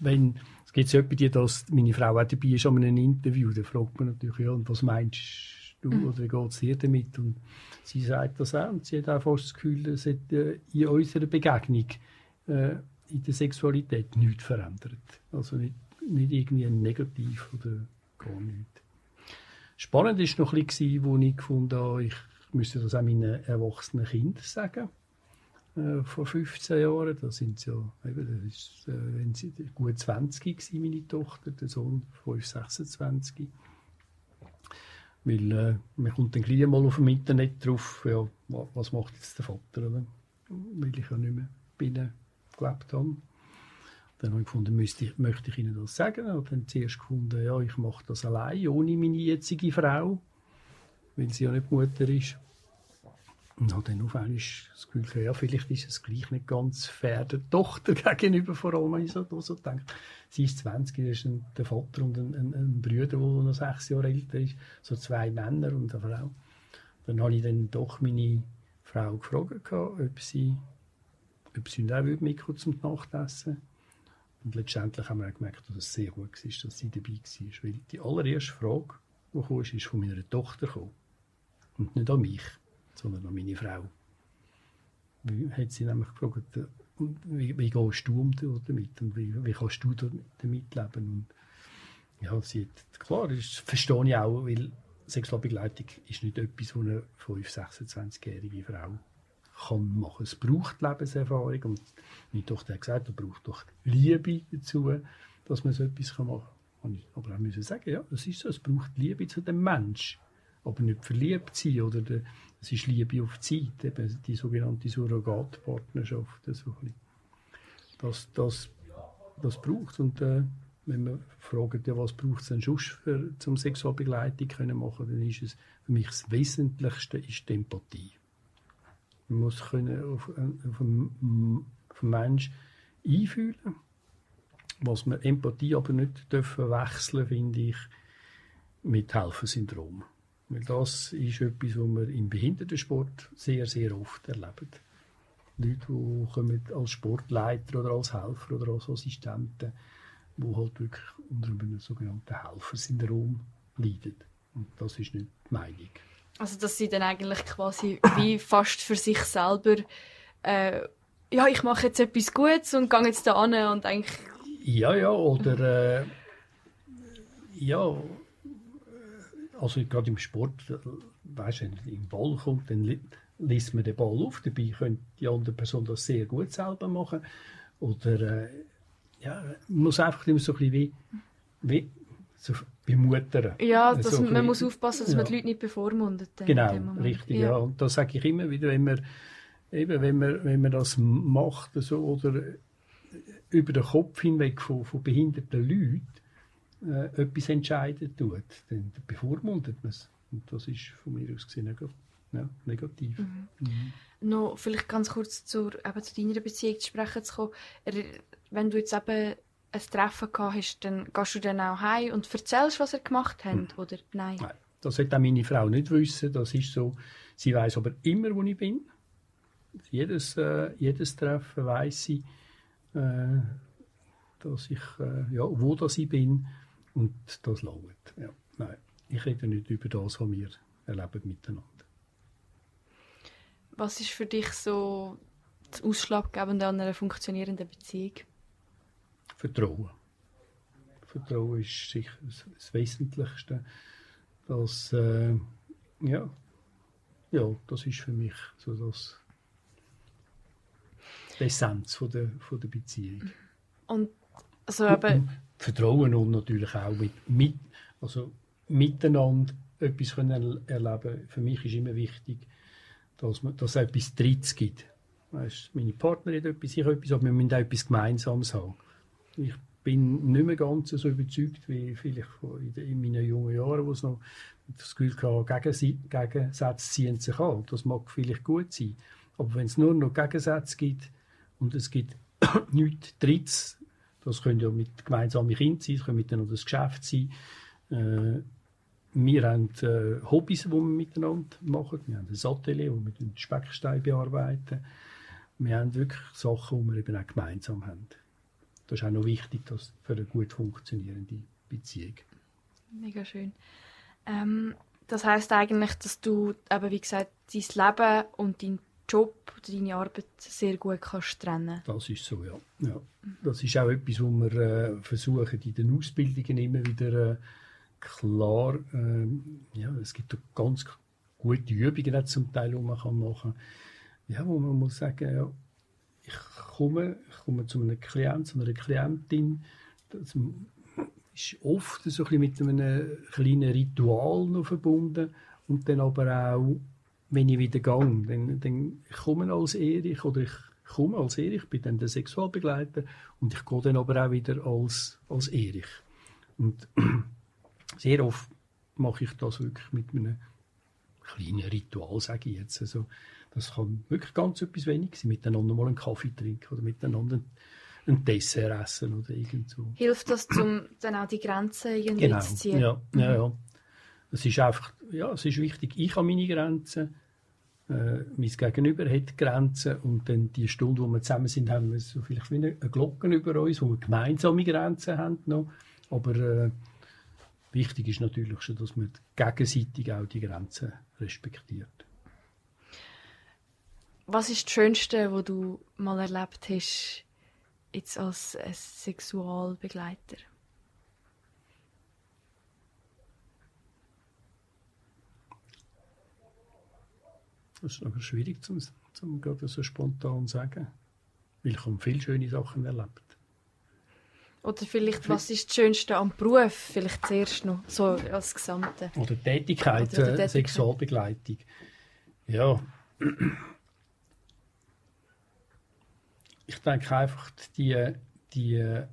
wenn es gibt so die, dass meine Frau auch dabei ist an einem Interview, da fragt man natürlich, ja, und was meinst du mhm. oder wie geht es dir damit? Und sie sagt das auch und sie hat auch fast das Gefühl, es hat äh, in unserer Begegnung äh, in der Sexualität nichts verändert. Also nicht, nicht irgendwie negativ oder gar nichts. Spannend war noch ein bisschen, wo ich gefunden habe, ich müsste das auch meinen erwachsenen Kindern sagen. Äh, vor 15 Jahren, da sind ja, eben, das ist, äh, wenn sie gut 20 gewesen, meine Tochter, der Sohn 5, 26. Weil äh, man kommt dann gleich mal auf dem Internet drauf, ja, was macht jetzt der Vater, oder? weil ich ja nicht mehr binnen gelebt habe. Dann habe ich gefunden, müsste ich, möchte ich Ihnen das sagen. Und dann zuerst gefunden, ja, ich mache das allein, ohne meine jetzige Frau, weil sie ja nicht Mutter ist. Und habe dann auf einmal das Gefühl, ja, vielleicht ist es gleich nicht ganz fair der Tochter gegenüber, vor allem, wenn ich so, so denke. Sie ist 20, ist ein, der Vater und ein, ein, ein Bruder, der noch sechs Jahre älter ist, so zwei Männer und eine Frau. Dann habe ich dann doch meine Frau gefragt, ob sie, ob sie auch mitkommen zum Nachtessen Und letztendlich haben wir gemerkt, dass es sehr gut war, dass sie dabei war. Weil die allererste Frage, die kam, ist von meiner Tochter gekommen. Und nicht an mich sondern an meine Frau. Wie, hat sie nämlich gefragt, äh, wie, wie gehst du damit und wie, wie kannst du damit leben? Und ja, sie hat, klar, das verstehe ich auch, weil Sexualbegleitung ist nicht etwas, was eine 5-, 26-jährige Frau kann machen. Es braucht Lebenserfahrung und meine Tochter hat gesagt, es braucht doch Liebe dazu, dass man so etwas machen kann. Aber auch müssen sagen, ja, das ist so, es braucht Liebe zu dem Menschen, aber nicht verliebt sein oder der, es ist Liebe auf Zeit, eben die sogenannte Surrogatpartnerschaft. So das, das, das braucht Und äh, wenn man fragt, ja, was braucht es denn sonst für, zum Sexualbegleitung können machen, dann ist es für mich das Wesentlichste ist die Empathie. Man muss können auf, auf einen, auf einen Menschen einfühlen, was man Empathie aber nicht dürfen wechseln, finde ich, mit Helfersyndrom. Weil das ist etwas, was wir im Behindertensport sehr, sehr oft erleben. Leute, die kommen als Sportleiter oder als Helfer oder als Assistenten, die halt wirklich unter einem sogenannten Helfersyndrom leiden. Und das ist nicht die Meinung. Also, dass sie dann eigentlich quasi wie fast für sich selber äh, ja, ich mache jetzt etwas Gutes und gehe jetzt da an und eigentlich... Ja, ja, oder äh, ja, also gerade im Sport, weißt, wenn ein Ball kommt, dann liest man den Ball auf. Dabei könnte die andere Person das sehr gut selber machen. Oder äh, ja, man muss einfach immer so ein bisschen wie, wie so bemuttern. Ja, das, so man muss aufpassen, dass ja. man die Leute nicht bevormundet. Genau, richtig. Ja. ja. Und das sage ich immer wieder, wenn man, eben, wenn man, wenn man das macht so, oder über den Kopf hinweg von, von behinderten Leuten, äh, etwas entscheiden tut, dann bevormundet man es. Und das ist von mir aus gesehen ja, negativ. Mhm. Mhm. Noch vielleicht ganz kurz zur, eben zu deiner Beziehung zu sprechen zu kommen. Wenn du jetzt eben ein Treffen gehabt hast, dann gehst du dann auch heim und erzählst, was ihr gemacht habt, mhm. oder nein? Nein, das sollte auch meine Frau nicht wissen. Das ist so. Sie weiß aber immer, wo ich bin. Jedes, äh, jedes Treffen weiß sie, äh, dass ich, äh, ja, wo das ich bin. Und das langt. Ja. Nein, ich rede nicht über das, was wir erleben miteinander. Was ist für dich so das Ausschlaggebende an einer funktionierenden Beziehung? Vertrauen. Vertrauen ist sicher das Wesentlichste. Das, äh, ja, ja, das ist für mich so das, die Essenz von der, von der Beziehung. Und also eben, Vertrauen und natürlich auch mit, mit also miteinander etwas können erleben Für mich ist immer wichtig, dass, man, dass es etwas Drittes gibt. Weißt, meine Partnerin hat etwas, ich etwas, aber wir müssen auch etwas Gemeinsames haben. Ich bin nicht mehr ganz so überzeugt wie vielleicht in meinen jungen Jahren, wo es noch das Gefühl hatte, Gegensätze ziehen sich an. Das mag vielleicht gut sein. Aber wenn es nur noch Gegensätze gibt und es gibt nichts Drittes, das können ja mit gemeinsamen Kindern sein, das können miteinander das Geschäft sein. Äh, wir haben äh, Hobbys, die wir miteinander machen. Wir haben ein Atelier, wo wir den Speckstein bearbeiten. Wir haben wirklich Sachen, die wir eben auch gemeinsam haben. Das ist auch noch wichtig dass für eine gut funktionierende Beziehung. Mega schön. Ähm, das heißt eigentlich, dass du, eben, wie gesagt, dein Leben und dein Job oder deine Arbeit sehr gut kannst trennen Das ist so, ja. ja. Das ist auch etwas, was wir äh, versuchen, in den Ausbildungen immer wieder äh, klar, äh, ja, es gibt ganz gute Übungen zum Teil, die man machen kann. Ja, wo man muss sagen, ja, ich komme, ich komme zu einem Klient, zu einer Klientin, das ist oft so ein mit einem kleinen Ritual noch verbunden und dann aber auch, wenn ich wieder gehe, dann, dann ich komme als Erich oder ich komme als Erich, bin dann der Sexualbegleiter und ich gehe dann aber auch wieder als, als Erich. Und sehr oft mache ich das wirklich mit einem kleinen Ritual, sage ich jetzt. Also, das kann wirklich ganz etwas wenig sein, miteinander mal einen Kaffee trinken oder miteinander ein Dessert essen oder irgend so. Hilft das, um dann auch die Grenzen irgendwie genau. zu ziehen? Ja, ja, ja. Es ist einfach, ja, es ist wichtig, ich habe meine Grenzen, äh, mein Gegenüber hat Grenzen und dann die Stunde, wo wir zusammen sind, haben wir so vielleicht wie eine, Glocke über uns, wo wir gemeinsame Grenzen haben noch. Aber äh, wichtig ist natürlich schon, dass man gegenseitig auch die Grenzen respektiert. Was ist das Schönste, was du mal erlebt hast, jetzt als Sexualbegleiter? Das ist aber schwierig, zum, zum gerade so spontan zu sagen. Weil ich habe viele schöne Sachen erlebt. Oder vielleicht, was ist das Schönste am Beruf? Vielleicht zuerst noch, so als Gesamte. Oder Tätigkeit, Oder Tätigkeit. Sexualbegleitung. Ja. Ich denke einfach, die, die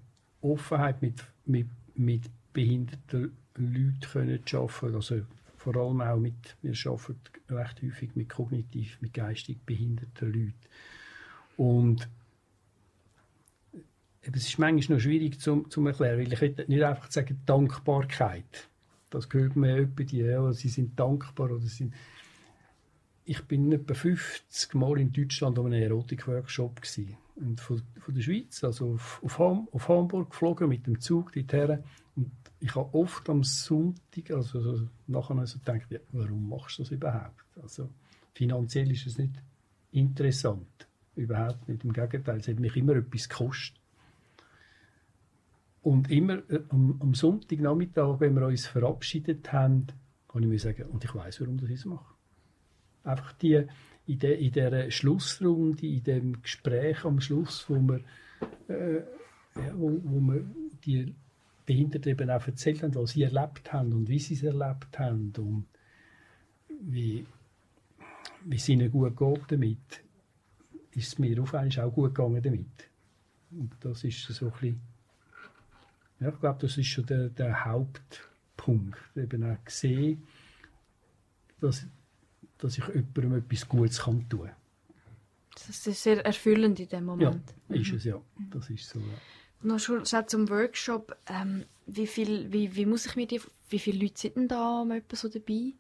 Offenheit mit, mit, mit behinderten Leuten können zu arbeiten, also vor allem auch mit, wir arbeiten recht häufig mit kognitiv, mit geistig behinderten Leuten. Und es ist manchmal noch schwierig zu, erklären, weil ich nicht einfach sagen Dankbarkeit. Das gehört mir etwa die, ja, sie sind dankbar oder sind ich bin etwa 50 Mal in Deutschland an einem Erotik-Workshop und von, von, der Schweiz, also auf, auf, Ham, auf, Hamburg geflogen mit dem Zug dorthin ich habe oft am Sonntag, also so, nachher also gedacht, ja, warum machst du das überhaupt? Also finanziell ist es nicht interessant, überhaupt nicht, im Gegenteil, es hat mich immer etwas gekostet. Und immer äh, am, am Sonntagnachmittag, wenn wir uns verabschiedet haben, kann ich mir sagen, und ich weiß, warum ich das mache. Einfach die, in, der, in dieser Schlussrunde, in dem Gespräch am Schluss, wo wir, äh, ja, wo, wo wir die Behinderten eben auch erzählt haben, was sie erlebt haben und wie sie es erlebt haben und wie, wie es ihnen gut geht damit, ist es mir auf auch gut gegangen damit. Und das ist so ein bisschen ja, ich glaube, das ist schon der, der Hauptpunkt. Eben auch gesehen, dass, dass ich jemandem etwas Gutes kann tun kann. Das ist sehr erfüllend in dem Moment. Ja, ist es ja. Das ist so. Ja. Noch schon zum Workshop. Ähm, wie, viel, wie, wie muss ich mir die, wie viele Leute sind denn da so dabei?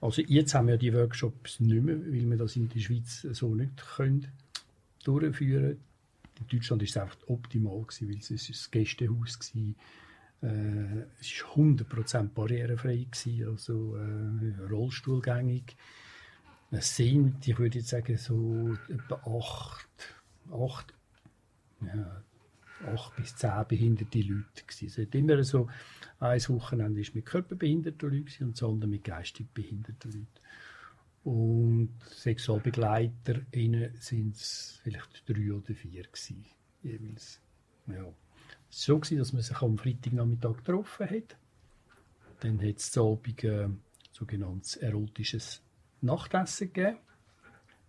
Also jetzt haben wir die Workshops nicht mehr, weil wir das in der Schweiz so nicht können durchführen. In Deutschland war es einfach optimal, gewesen, weil es ein Gästehaus war. Äh, es war 100% barrierefrei, gewesen, also äh, rollstuhlgängig. Es sind, ich würde jetzt sagen, so etwa acht, acht, ja, acht bis zehn behinderte Leute. Gewesen. Es hat immer so, ein Wochenende war mit körperbehinderten Leuten und das andere mit geistig behinderten Leuten. Und Sexualbegleiter sind es vielleicht drei oder vier gewesen, jeweils. Ja. Es war so, dass man sich am Freitagnachmittag getroffen hat. Dann hat es zu Abend äh, sogenanntes erotisches Nachtessen gegeben.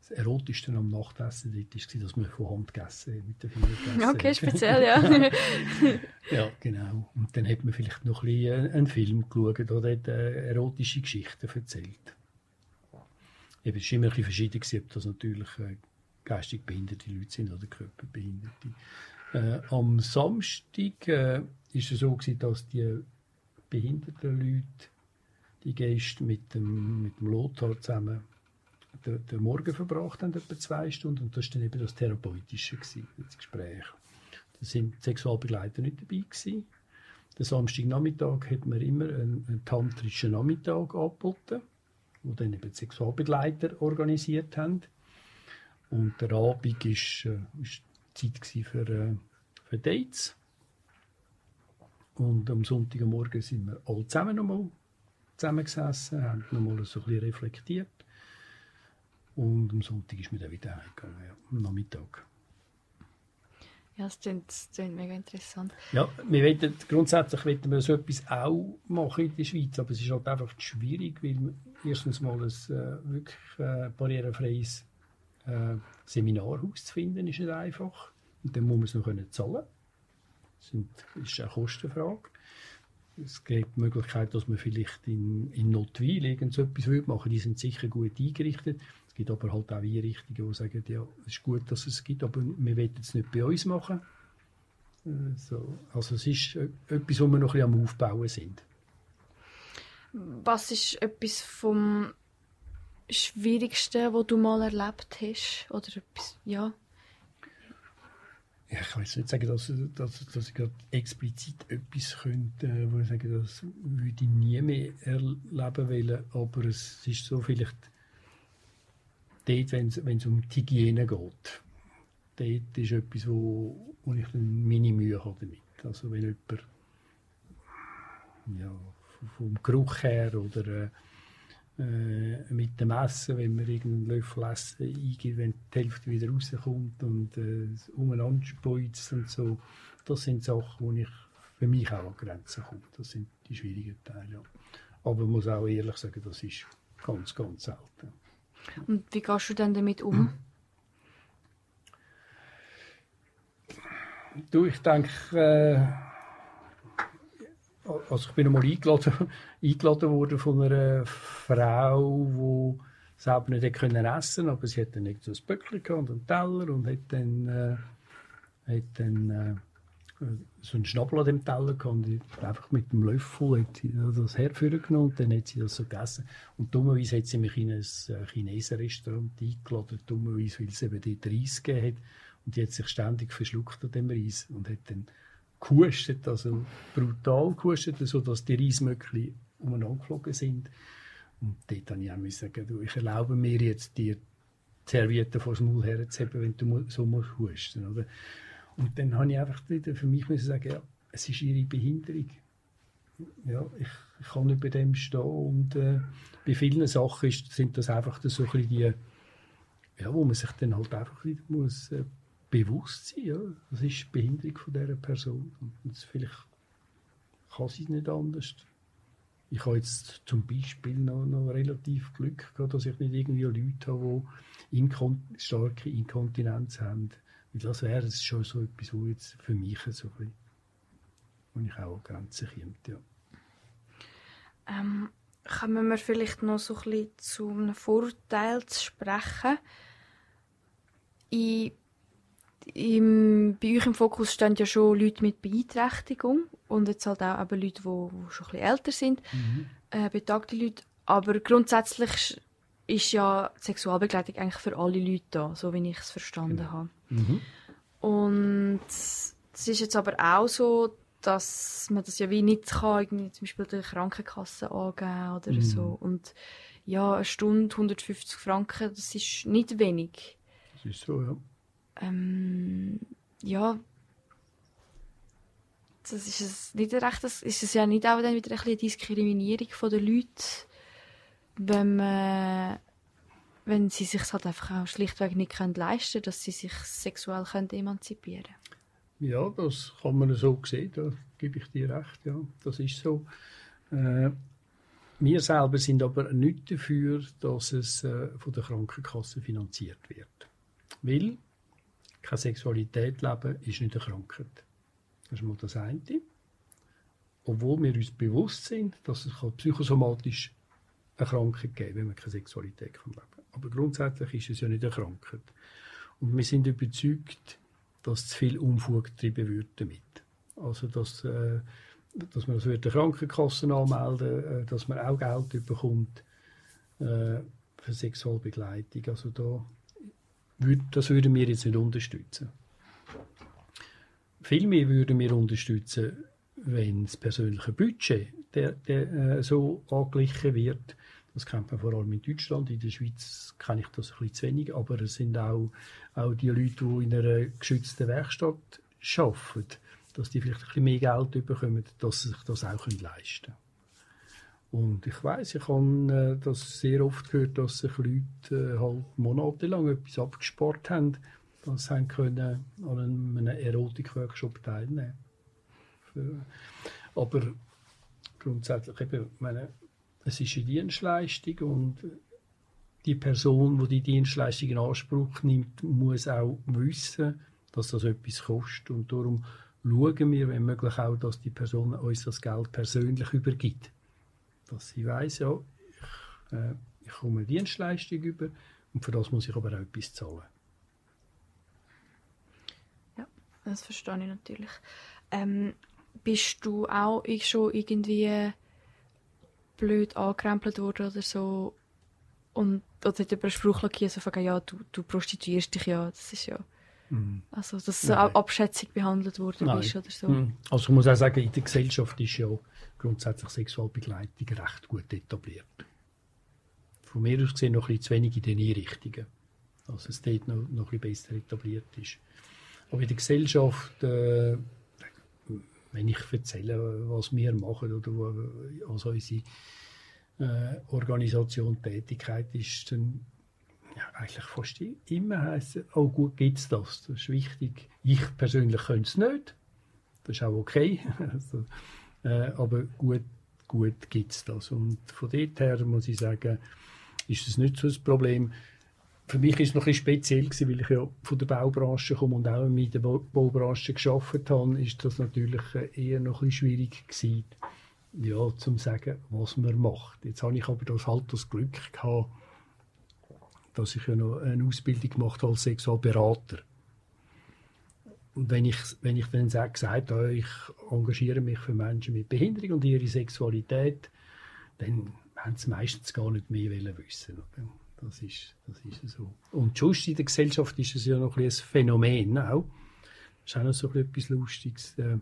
Das Erotischste am Nachtessen war, dass man von Hand gegessen mit den Fingern gegessen Okay, speziell, ja. Ja, genau. Und dann hat man vielleicht noch ein bisschen einen Film geschaut oder hat, äh, erotische Geschichten erzählt. Eben, es war immer ein bisschen verschieden, ob das natürlich äh, geistig behinderte Leute sind oder körperbehinderte. Äh, am Samstag äh, ist es so, gewesen, dass die behinderten Leute, die Gäste mit dem, mit dem Lothar zusammen den, den Morgen verbracht haben, etwa zwei Stunden. Und das war dann eben das Therapeutische, gewesen, das Gespräch. Da sind Sexualbegleiter nicht dabei gewesen. Den Samstagnachmittag hat man immer einen, einen tantrischen Nachmittag angeboten, wo dann eben die Sexualbegleiter organisiert haben. Und der Abend ist, äh, Zeit für, äh, für Dates. Und am Sonntagmorgen sind wir alle zusammen nochmal zusammengesessen, haben nochmal so ein bisschen reflektiert. Und am Sonntag ist mir dann wieder heimgegangen, ja, am Nachmittag. Ja, das klingt, das klingt mega interessant. Ja, wir wollen, grundsätzlich wollen wir so etwas auch machen in der Schweiz, aber es ist halt einfach schwierig, weil erstens mal ein äh, wirklich äh, barrierefreies äh, Seminarhaus zu finden, ist nicht einfach. Und dann muss man es noch können zahlen. Das sind, ist eine Kostenfrage. Es gibt die Möglichkeit, dass man vielleicht in, in Notwil irgend so etwas würde machen. Die sind sicher gut eingerichtet. Es gibt aber halt auch Einrichtungen, die sagen, ja, es ist gut, dass es gibt, aber wir wollen es nicht bei uns machen. Äh, So. Also es ist äh, etwas, wo wir noch ein bisschen am Aufbauen sind. Was ist etwas vom Schwierigsten, was du mal erlebt hast? Oder etwas, ja. Ja, ich kann jetzt nicht sagen, dass, dass, dass ich gerade explizit etwas könnte, wo ich sage, das würde ich nie mehr erleben wollen, aber es ist so vielleicht dort, wenn es, um die Hygiene geht, dort ist etwas, wo, wo ich dann meine Mühe habe damit. Also wenn jemand ja, vom Geruch her oder äh, mit dem Essen, wenn man irgendeinen Löffel Essen eingibt, wenn die Hälfte wieder rauskommt und äh, umeinander speuzt und so. Das sind Sachen, wo ich für mich auch an Grenzen komme. Das sind die schwierigen Teile. Aber ich muss auch ehrlich sagen, das ist ganz, ganz selten. Und wie gehst du dann damit um? Du, ich denke, äh, also ich bin einmal eingeladen, eingeladen worden von einer Frau, die selber nicht hätte können essen aber sie hat dann so ein Böckchen und einen Teller und hat dann, äh, hat dann äh, so einen Schnabel an dem Teller gehabt und einfach mit dem Löffel hat sie das herführen genommen und dann hat sie das so gegessen. Und dummerweise hat sie mich in ein äh, Chinesen-Restaurant eingeladen, dummerweise, weil es eben dort Reis gegeben hat und die hat sich ständig verschluckt an dem Reis und hat dann gehustet, also brutal gehustet, sodass die Reismöckchen umeinander geflogen sind. Und dort habe ich auch sagen, du, ich erlaube mir jetzt, dir die Serviette vor das Maul herzuheben, wenn du so musst husten, oder? Und dann habe ich einfach für mich müssen sagen, ja, es ist ihre Behinderung. Ja, ich, ich kann nicht bei dem stehen und äh, bei vielen Sachen ist, sind das einfach so ein bisschen die, ja, wo man sich dann halt einfach wieder muss äh, bewusst sein, ja, das ist die Behinderung von dieser Person und das vielleicht kann sie nicht anders. Ich habe jetzt zum Beispiel noch, noch relativ Glück gehabt, dass ich nicht irgendwie Leute habe, die inkon starke Inkontinenz haben. Weil das wäre das schon so etwas, wo jetzt für mich so ein bisschen, wo ich auch an Grenzen kommt, ja. Ähm, kommen wir vielleicht noch so ein bisschen zu einem Vorteil zu sprechen. In, im, bei euch im Fokus stehen ja schon Leute mit Beeinträchtigung und jetzt halt auch eben Leute, die, die schon ein bisschen älter sind, äh, betagte Leute. Aber grundsätzlich ist ja die Sexualbegleitung eigentlich für alle Leute da, so wie ich es verstanden habe. Mhm. Und es ist jetzt aber auch so, dass man das ja wie nicht kann, irgendwie zum Beispiel der Krankenkasse angeben oder Mhm. so. Und ja, eine Stunde 150 Franken, das ist nicht wenig. Das ist so, ja. Ähm, ja, das ist es nicht recht, das ist es ja nicht auch dann wieder ein bisschen eine Diskriminierung von den Leuten, wenn man, wenn sie sich halt einfach auch schlichtweg nicht können leisten, dass sie sich sexuell können emanzipieren. Ja, das kann man so sehen, da gebe ich dir recht, ja, das ist so. Äh, wir selber sind aber nicht dafür, dass es äh, von der Krankenkasse finanziert wird. Weil keine Sexualität leben ist nicht eine Krankheit. Das ist mal das eine. Obwohl wir uns bewusst sind, dass es psychosomatisch eine Krankheit geben wenn man keine Sexualität kann leben kann. Aber grundsätzlich ist es ja nicht eine Krankheit. Und wir sind überzeugt, dass zu viel Unfug getrieben wird damit. Also, dass, äh, dass man das der Krankenkasse anmelden äh, dass man auch Geld bekommt äh, für Sexualbegleitung. Also da, würd, das würden wir jetzt nicht unterstützen. Vielmehr würden wir unterstützen, wenn das persönliche Budget der, der, äh, so angeglichen wird. Das kennt man vor allem in Deutschland. In der Schweiz kenne ich das ein bisschen zu wenig. Aber es sind auch, auch die Leute, die in einer geschützten Werkstatt arbeiten, dass die vielleicht ein bisschen mehr Geld bekommen, dass sie sich das auch leisten können. Und ich weiß, ich habe äh, das sehr oft gehört, dass sich Leute äh, halt monatelang etwas abgespart haben, dass sie können an einem Erotik-Workshop teilnehmen. Aber grundsätzlich eben, meine, es ist eine Dienstleistung und die Person, die die Dienstleistung in Anspruch nimmt, muss auch wissen, dass das etwas kostet und darum schauen wir, wenn möglich auch, dass die Person uns das Geld persönlich übergibt. Dass sie weiß, ja, ich, äh, ich komme eine Dienstleistung über und für das muss ich aber auch etwas zahlen. Ja, das verstehe ich natürlich. Ähm, bist du auch schon irgendwie blöd angekrempelt worden oder so? Und, oder hat über einen Spruch lackiert, so von, ja, du, du prostituierst dich ja, das ist ja... Mhm. Also, dass du Nein. abschätzig behandelt worden Nein. bist oder so. Mhm. Also, ich muss auch sagen, in der Gesellschaft ist ja grundsätzlich Sexualbegleitung recht gut etabliert. Von mir aus gesehen noch ein bisschen zu wenig in den Einrichtungen. Also, es dort noch, noch ein bisschen besser etabliert ist. Aber in der Gesellschaft, äh, wenn ich erzähle, was wir machen oder wo also unsere äh, Organisation Tätigkeit ist, dann ja, eigentlich fast immer heisst es, oh gut, gibt es das. Das ist wichtig. Ich persönlich könnte es nicht. Das ist auch okay. also, äh, aber gut, gut gibt es das. Und von dort her muss ich sagen, ist es nicht so ein Problem für mich ist es noch ein speziell gewesen, weil ich ja von der Baubranche komme und auch in der Baubranche geschafft habe, ist das natürlich äh, eher noch ein schwierig gewesen, ja, zum sagen, was man macht. Jetzt habe ich aber das halt das Glück gehabt, dass ich ja noch eine Ausbildung gemacht habe als Sexualberater. Und wenn ich, wenn ich dann gesagt habe, ich engagiere mich für Menschen mit Behinderung und ihre Sexualität, dann haben sie meistens gar nicht mehr wissen wollen. Das ist, das ist so. Und sonst in der Gesellschaft ist es ja noch ein, Phänomen auch. Das ist auch noch so etwas Lustiges. Äh,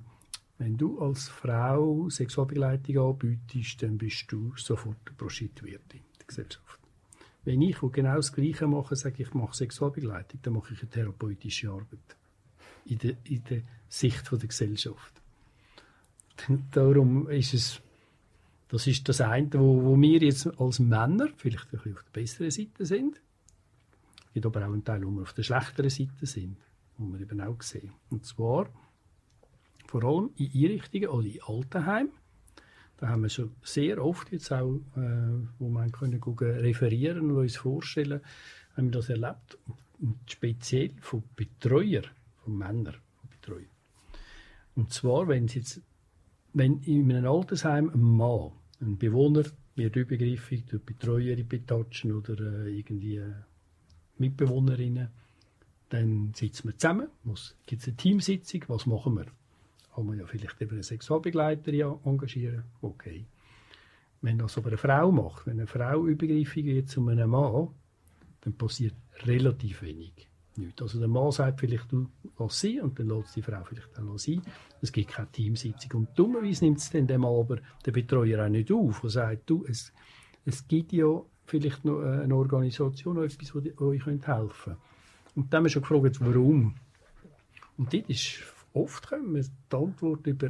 wenn du als Frau Sexualbegleitung anbietest, dann bist du sofort eine Prostituierte in der Gesellschaft. Wenn ich genau das Gleiche mache, sage ich, mache Sexualbegleitung, dann mache ich eine therapeutische Arbeit. In der, in der Sicht der Gesellschaft. Darum ist es das ist das eine, wo, wo wir jetzt als Männer vielleicht ein bisschen auf der besseren Seite sind. Es gibt aber auch einen Teil, wo wir auf der schlechteren Seite sind, wo wir eben auch sehen. Und zwar vor allem in Einrichtungen oder in Altenheimen. Da haben wir schon sehr oft jetzt auch, äh, wo man können gucken, referieren und uns vorstellen, haben wir das erlebt. Und speziell von Betreuern, von Männern, von Betreuern. Und zwar, wenn sie jetzt, wenn in einem Altersheim ein Mann ein Bewohner wird übergriffig durch Betreuerin betatschen oder äh, irgendwie äh, Mitbewohnerinnen. Dann sitzen wir zusammen, gibt es eine Teamsitzung, was machen wir? Haben wir ja vielleicht eben eine Sexualbegleiterin engagieren, okay. Wenn das aber eine Frau macht, wenn eine Frau übergriffig wird zu einem Mann, dann passiert relativ wenig nichts. Also der Mann sagt vielleicht, du lass sie und dann lässt die Frau vielleicht auch sie. Es gibt keine Teamsitzung. Und dummerweise nimmt es dann dem aber der Betreuer auch nicht auf und sagt, du, es, es gibt ja vielleicht noch eine Organisation, noch etwas, wo euch helfen könnt. Und dann haben wir schon gefragt, warum. Und dort ist oft kommen die Antwort über,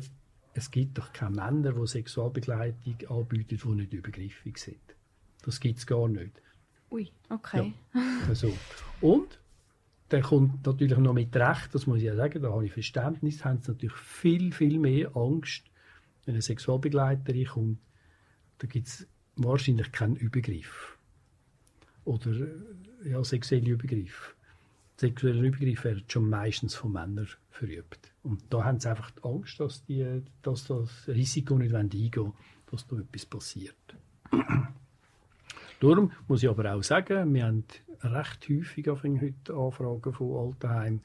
es gibt doch keine Männer, die Sexualbegleitung anbieten, die nicht übergriffig sind. Das gibt es gar nicht. Ui, okay. Ja, also. Und dann kommt natürlich noch mit Recht, das muss ich ja sagen, da habe ich Verständnis, haben sie natürlich viel, viel mehr Angst, wenn eine Sexualbegleiterin kommt, da gibt es wahrscheinlich keinen Übergriff. Oder ja, sexuelle Übergriff. Sexuelle Übergriffe werden schon meistens von Männern verübt. Und da haben sie einfach die Angst, dass, die, dass das Risiko nicht eingehen wollen, dass da etwas passiert. Darum muss ich aber auch sagen, wir haben recht häufig heute Anfragen von Altenheimen,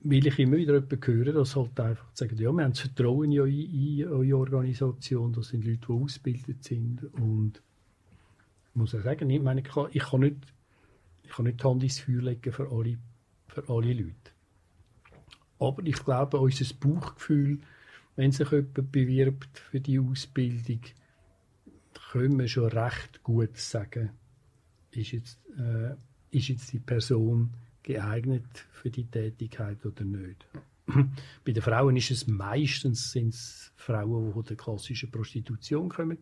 weil ich immer wieder jemanden höre, dass halt einfach sagen, ja, wir haben das Vertrauen in, eure Organisation, das sind Leute, die ausgebildet sind und ich muss auch sagen, ich, meine, ich, kann, ich, kann nicht, ich kann nicht die Hand ins Feuer legen für alle, für alle Leute. Aber ich glaube, unser Bauchgefühl, wenn sich jemand bewirbt für die Ausbildung, können wir schon recht gut sagen, ist jetzt, äh, ist jetzt die Person geeignet für die Tätigkeit oder nicht. Bei den Frauen ist es meistens sind's Frauen, die von der klassischen Prostitution kommen,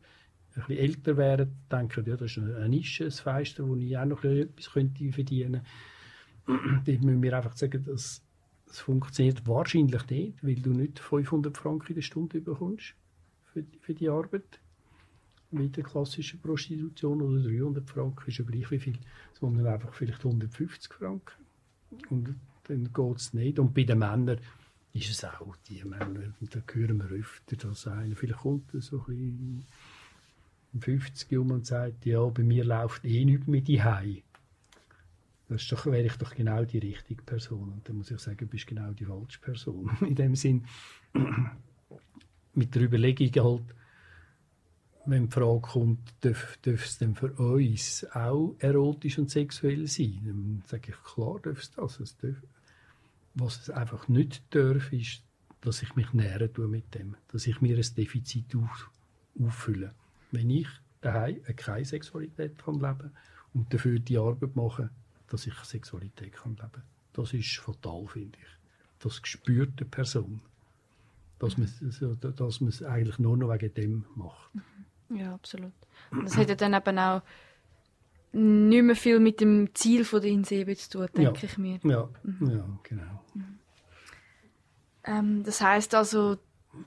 ein bisschen älter werden, denken, ja, das ist eine Nische, ein Feister, wo ich auch noch etwas könnte verdienen könnte. Dort müssen wir einfach sagen, dass es funktioniert wahrscheinlich nicht, weil du nicht 500 Franken in der Stunde bekommst für, für die Arbeit wie der klassischen Prostitution oder 300 Franken ist ja gleich wie viel, sondern einfach vielleicht 150 Franken. Und dann geht es nicht. Und bei den Männern ist es auch, die Männer, da hören wir öfter, dass einer vielleicht kommt so ein bisschen 50 um und sagt, ja, bei mir läuft eh nichts mit die Hei. Das doch, wäre ich doch genau die richtige Person. Und dann muss ich sagen, du bist genau die falsche Person. In dem Sinn, mit der Überlegung halt, wenn die Frage kommt, darf, darf es denn für uns auch erotisch und sexuell sein? Dann sage ich, klar darf es das. Es darf. Was es einfach nicht darf, ist, dass ich mich nähren tue mit dem. Dass ich mir ein Defizit auf, auffülle. Wenn ich daheim keine Sexualität kann leben und dafür die Arbeit mache, dass ich Sexualität kann leben Das ist fatal, finde ich. Das spürt die Person. Dass man, dass man es eigentlich nur noch wegen dem macht. Ja, absolut. Und das hat ja dann eben auch nicht mehr viel mit dem Ziel von der Insebe zu tun, denke ja. ich mir. Ja, mhm. ja genau. Mhm. Ähm, das heißt also,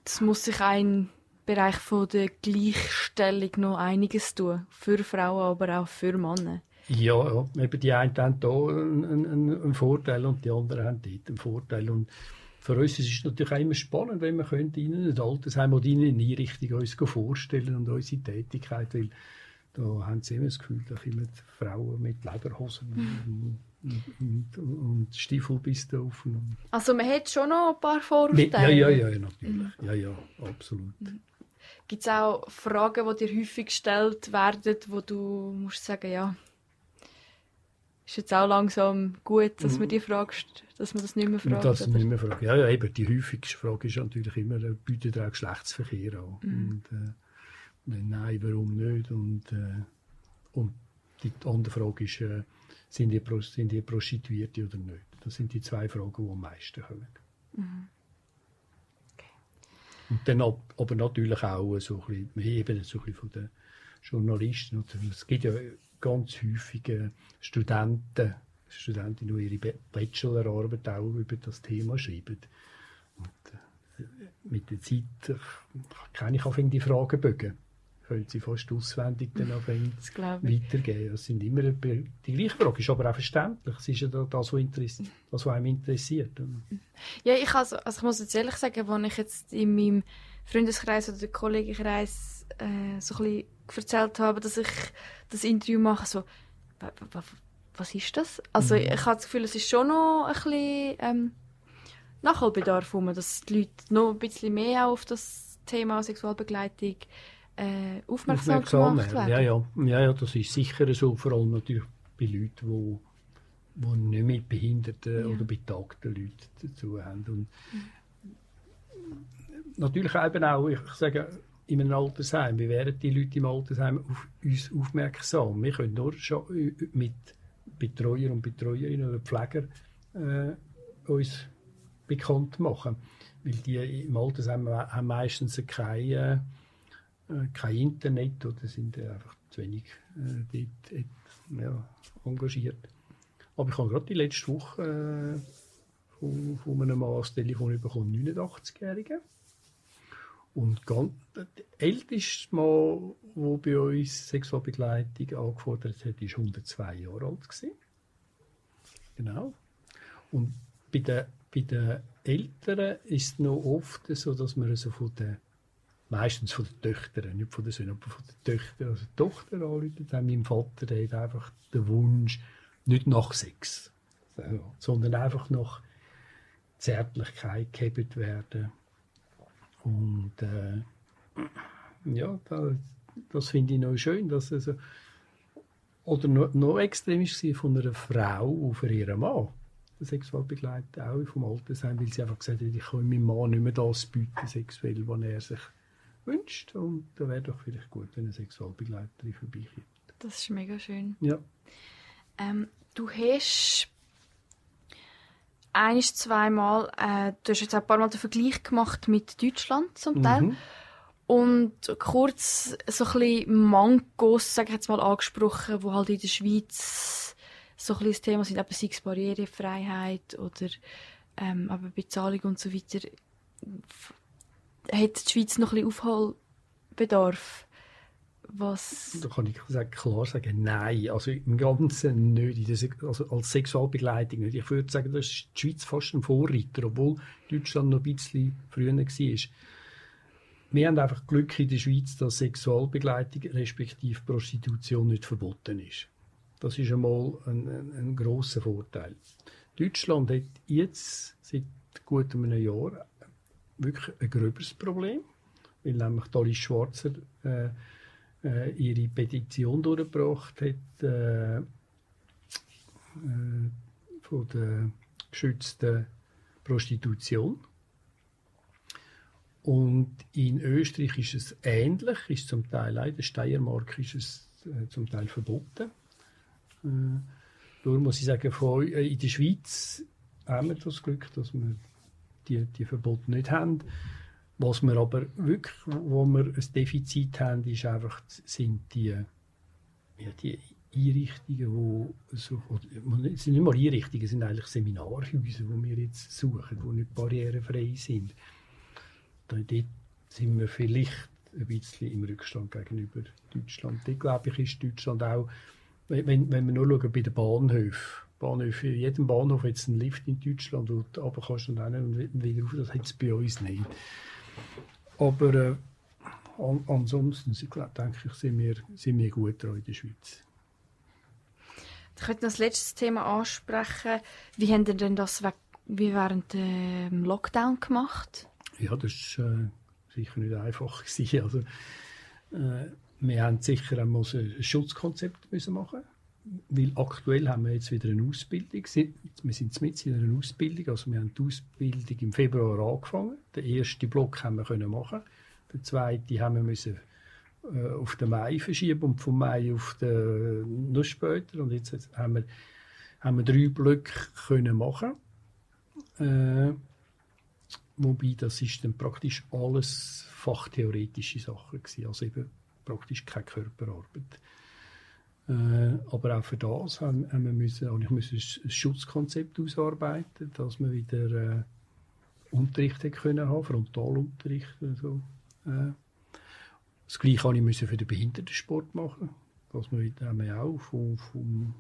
es muss sich ein Bereich von der Gleichstellung noch einiges tun. Für Frauen, aber auch für Männer. Ja, ja. Eben die einen haben hier einen, einen, einen Vorteil und die anderen haben dort einen Vorteil. Und für uns ist es natürlich auch immer spannend, wenn wir können ihnen ein Altersheim oder ihnen eine Einrichtung uns vorstellen und unsere Tätigkeit, weil da haben sie immer das Gefühl, dass immer die Frauen mit Lederhosen mhm. und, und, und Stiefel bis da auf. Also man hat schon noch ein paar Vorurteile? Ja, ja, ja, natürlich. Mhm. Ja, ja, absolut. Mhm. Gibt es auch Fragen, die dir häufig gestellt werden, wo du musst sagen, ja, ist jetzt auch langsam gut, dass man die fragst, dass man das nicht mehr fragt. Das nicht mehr fragt. Ja, ja, eben, die häufigste Frage ist natürlich immer, äh, bietet er auch Geschlechtsverkehr an? Mhm. Und, äh, nein, warum nicht? Und, äh, und die andere Frage ist, äh, sind, die, sind die Prostituierte oder nicht? Das sind die zwei Fragen, die am meisten kommen. Mhm. Okay. Und dann aber natürlich auch so ein bisschen, eben so ein bisschen von den Journalisten. Es gibt ja ganz häufig Studenten, Studentinnen, die ihre Bachelorarbeit auch über das Thema schreiben. Und, äh, mit der Zeit äh, kann ich auch die Fragebögen können sie fast auswendig dann weitergeben. Das sind immer die gleiche Frage, ist aber auch verständlich. Es ist ja das, was, interessiert, das, was einem interessiert. Ja, ich, also, also ich muss jetzt ehrlich sagen, als ich jetzt in meinem Freundeskreis oder Kollegenkreis äh, so ein bisschen erzählt habe, dass ich das Interview mache, so, was ist das? Also mhm. ich habe das Gefühl, es ist schon noch ein bisschen ähm, Nachholbedarf, man, dass die Leute noch ein bisschen mehr auf das Thema Sexualbegleitung äh, aufmerksam, aufmerksam gemacht werden. Ja, ja. ja, ja, das ist sicher so, vor allem natürlich bei Leuten, die wo nicht mit behinderten ja. oder betagten Leuten dazu haben. Und mhm. Natürlich eben auch, ich sage, in einem Altersheim, wie werden die Leute im Altersheim auf uns aufmerksam? Wir können nur schon mit Betreuer und Betreuerinnen oder Pfleger äh, uns bekannt machen. Weil die im Altersheim haben meistens kein, äh, kein Internet oder sind einfach zu wenig äh, dort, äh, ja, engagiert. Aber ich habe gerade die letzte Woche äh, von, von einem Mann das Telefon bekommen, 89-Jährigen Und ganz, das älteste Mal, wo bei uns Sexualbegleitung angefordert hat, ist 102 Jahre alt gewesen. Genau. Und bei den, bei den Eltern ist es noch oft so, dass man so von den, meistens von den Töchtern, nicht von den Söhnen, aber von den Töchtern, also die Tochter anruft, haben mein Vater der hat einfach den Wunsch, nicht nach Sex, sondern einfach nach Zärtlichkeit gehabt werden. Und äh, ja, da, das finde ich noch schön, dass also, oder noch, noch extrem ist von einer Frau auf ihren Mann der Sexualbegleiter auch vom Altersheim, weil sie einfach gesagt hat, ich kann meinem Mann nicht mehr das bieten, sexuell, was er sich wünscht. Und da wäre doch vielleicht gut, wenn eine Sexualbegleiterin vorbeikommt. Das ist mega schön. Ja. Ähm, du hast ein, zweimal, äh, du hast jetzt ein paar Mal den Vergleich gemacht mit Deutschland zum Teil. Mhm. Und kurz so ein bisschen Mangos, sag ich jetzt mal, angesprochen, wo halt in der Schweiz so ein bisschen das Thema sind, eben sei es Barrierefreiheit oder ähm, aber Bezahlung und so weiter. Hat die Schweiz noch ein bisschen Aufholbedarf? Was... Da kann ich klar sagen, nein. Also im Ganzen nicht. Sex- Also als Sexualbegleitung nicht. Ich würde sagen, das ist die Schweiz fast ein Vorreiter, obwohl Deutschland noch ein bisschen früher war. Wir haben einfach Glück in der Schweiz, dass Sexualbegleitung respektive Prostitution nicht verboten ist. Das ist einmal ein, ein, ein grosser Vorteil. Deutschland hat jetzt seit gut einem Jahr wirklich ein gröberes Problem, weil nämlich Doris Schwarzer äh, äh, ihre Petition durchgebracht hat äh, äh, von der geschützten Prostitution. Und in Österreich ist es ähnlich, ist zum Teil auch, in der Steiermark ist es äh, zum Teil verboten. Äh, darum muss ich sagen, von, äh, in der Schweiz haben wir das Glück, dass wir die, die Verbote nicht haben. Was wir aber wirklich, wo wir ein Defizit haben, ist einfach, sind die, ja, die Einrichtungen, wo so, es sind nicht mal Einrichtungen, es sind eigentlich Seminarhäuser, die wir jetzt suchen, die nicht barrierefrei sind. Da, dort sind wir vielleicht ein bisschen im Rückstand gegenüber Deutschland. Dort, glaube ich, ist Deutschland auch, wenn, wenn wir nur schauen bei den Bahnhöfen, Bahnhöfe, in jedem Bahnhof hat es einen Lift in Deutschland, wo du runter kannst und dann wieder rauf, das hat es bei uns nicht. Aber äh, an, ansonsten, denke ich, sind wir, sind wir gut dran in der Schweiz. Ich könnte noch das letzte Thema ansprechen. Wie haben ihr denn das wie während dem Lockdown gemacht? Ja, das war äh, sicher nicht einfach. Gewesen. Also, äh, wir haben sicher ein Schutzkonzept müssen machen weil aktuell haben wir jetzt wieder eine Ausbildung. Wir sind mit in einer Ausbildung, also wir haben die Ausbildung im Februar angefangen. Den ersten Block haben wir können machen. Den zweiten haben wir müssen äh, auf den Mai verschieben und vom Mai auf den noch später. Und jetzt jetzt haben wir, haben wir drei Blöcke können machen. Äh, Wobei, das ist dann praktisch alles fachtheoretische Sachen gewesen, also eben praktisch keine Körperarbeit. Äh, aber auch für das haben, haben wir müssen, und ich musste ein Schutzkonzept ausarbeiten, dass wir wieder äh, Unterricht können haben, Frontalunterricht und so. Äh, das Gleiche habe ich müssen für den Behindertensport machen, dass wir wieder haben wir auch vom, vom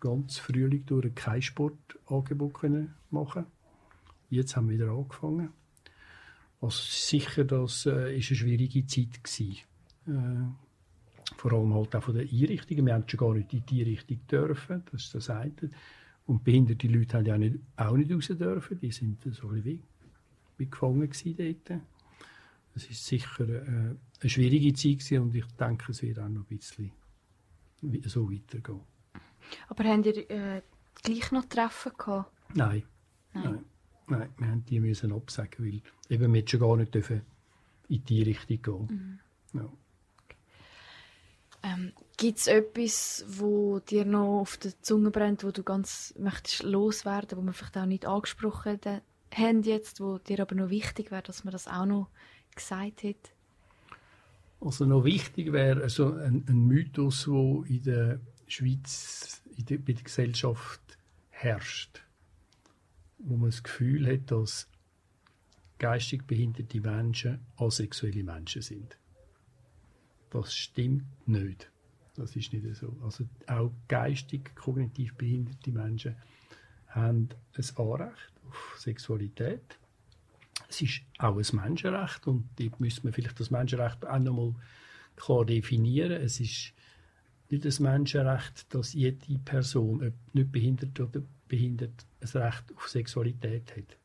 ganzen Frühling durch kein Sportangebot können machen Jetzt haben wir wieder angefangen. Also sicher, das äh, ist eine schwierige Zeit gewesen. Äh, vor allem halt auch von den Einrichtungen. Wir haben schon gar nicht in die Einrichtung dürfen, das ist das eine. Und behinderte Leute haben ja auch nicht, auch nicht raus dürfen. Die sind so ein bisschen wie, wie gefangen gewesen dort. Es ist sicher äh, eine schwierige Zeit gewesen und ich denke, es wird auch noch ein bisschen so weitergehen. Aber habt ihr äh, gleich noch Treffen gehabt? Nein. Nein. Nein. Nein, wir haben die müssen absagen, weil eben wir schon gar nicht dürfen in die Richtung gehen. Ja. Ähm, Gibt es etwas, wo dir noch auf der Zunge brennt, wo du ganz möchtest loswerden, wo wir vielleicht auch nicht angesprochen haben jetzt, wo dir aber noch wichtig wäre, dass man das auch noch gesagt hat? Also noch wichtig wäre also ein, ein Mythos, der in der Schweiz, in der, bei der Gesellschaft herrscht, wo man das Gefühl hat, dass geistig behinderte Menschen asexuelle Menschen sind. Das stimmt nicht. Das ist nicht so. Also auch geistig, kognitiv behinderte Menschen haben ein Anrecht auf Sexualität. Es ist auch ein Menschenrecht und dort müssen wir vielleicht das Menschenrecht auch nochmal klar definieren. Es ist nicht das Menschenrecht, dass jede Person, ob nicht behindert oder behindert, ein Recht auf Sexualität hat.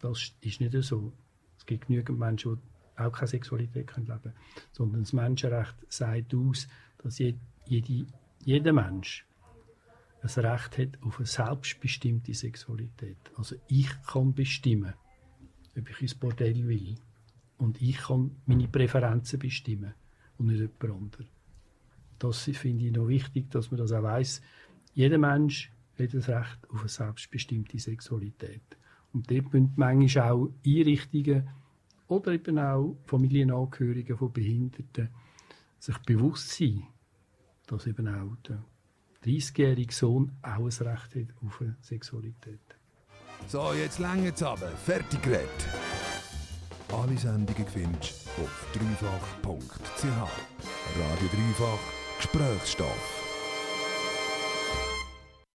Das ist nicht so. Es gibt genügend Menschen, die auch keine Sexualität leben können. Sondern das Menschenrecht sagt aus, dass jede, jeder Mensch ein Recht hat auf eine selbstbestimmte Sexualität. Also ich kann bestimmen, ob ich ins Bordell will. Und ich kann meine Präferenzen bestimmen und nicht jemand anderes. Das finde ich noch wichtig, dass man das auch weiß. Jeder Mensch hat das Recht auf eine selbstbestimmte Sexualität. Und dort müssen manchmal auch Einrichtungen oder eben auch Familienangehörige von Behinderten sich bewusst sein, dass eben auch der 30-jährige Sohn auch ein Recht hat auf eine Sexualität. So, jetzt länger aber. Fertig geredet. Alle Sendungen findest du auf dreifach.ch. Radio Dreifach Gesprächsstoff.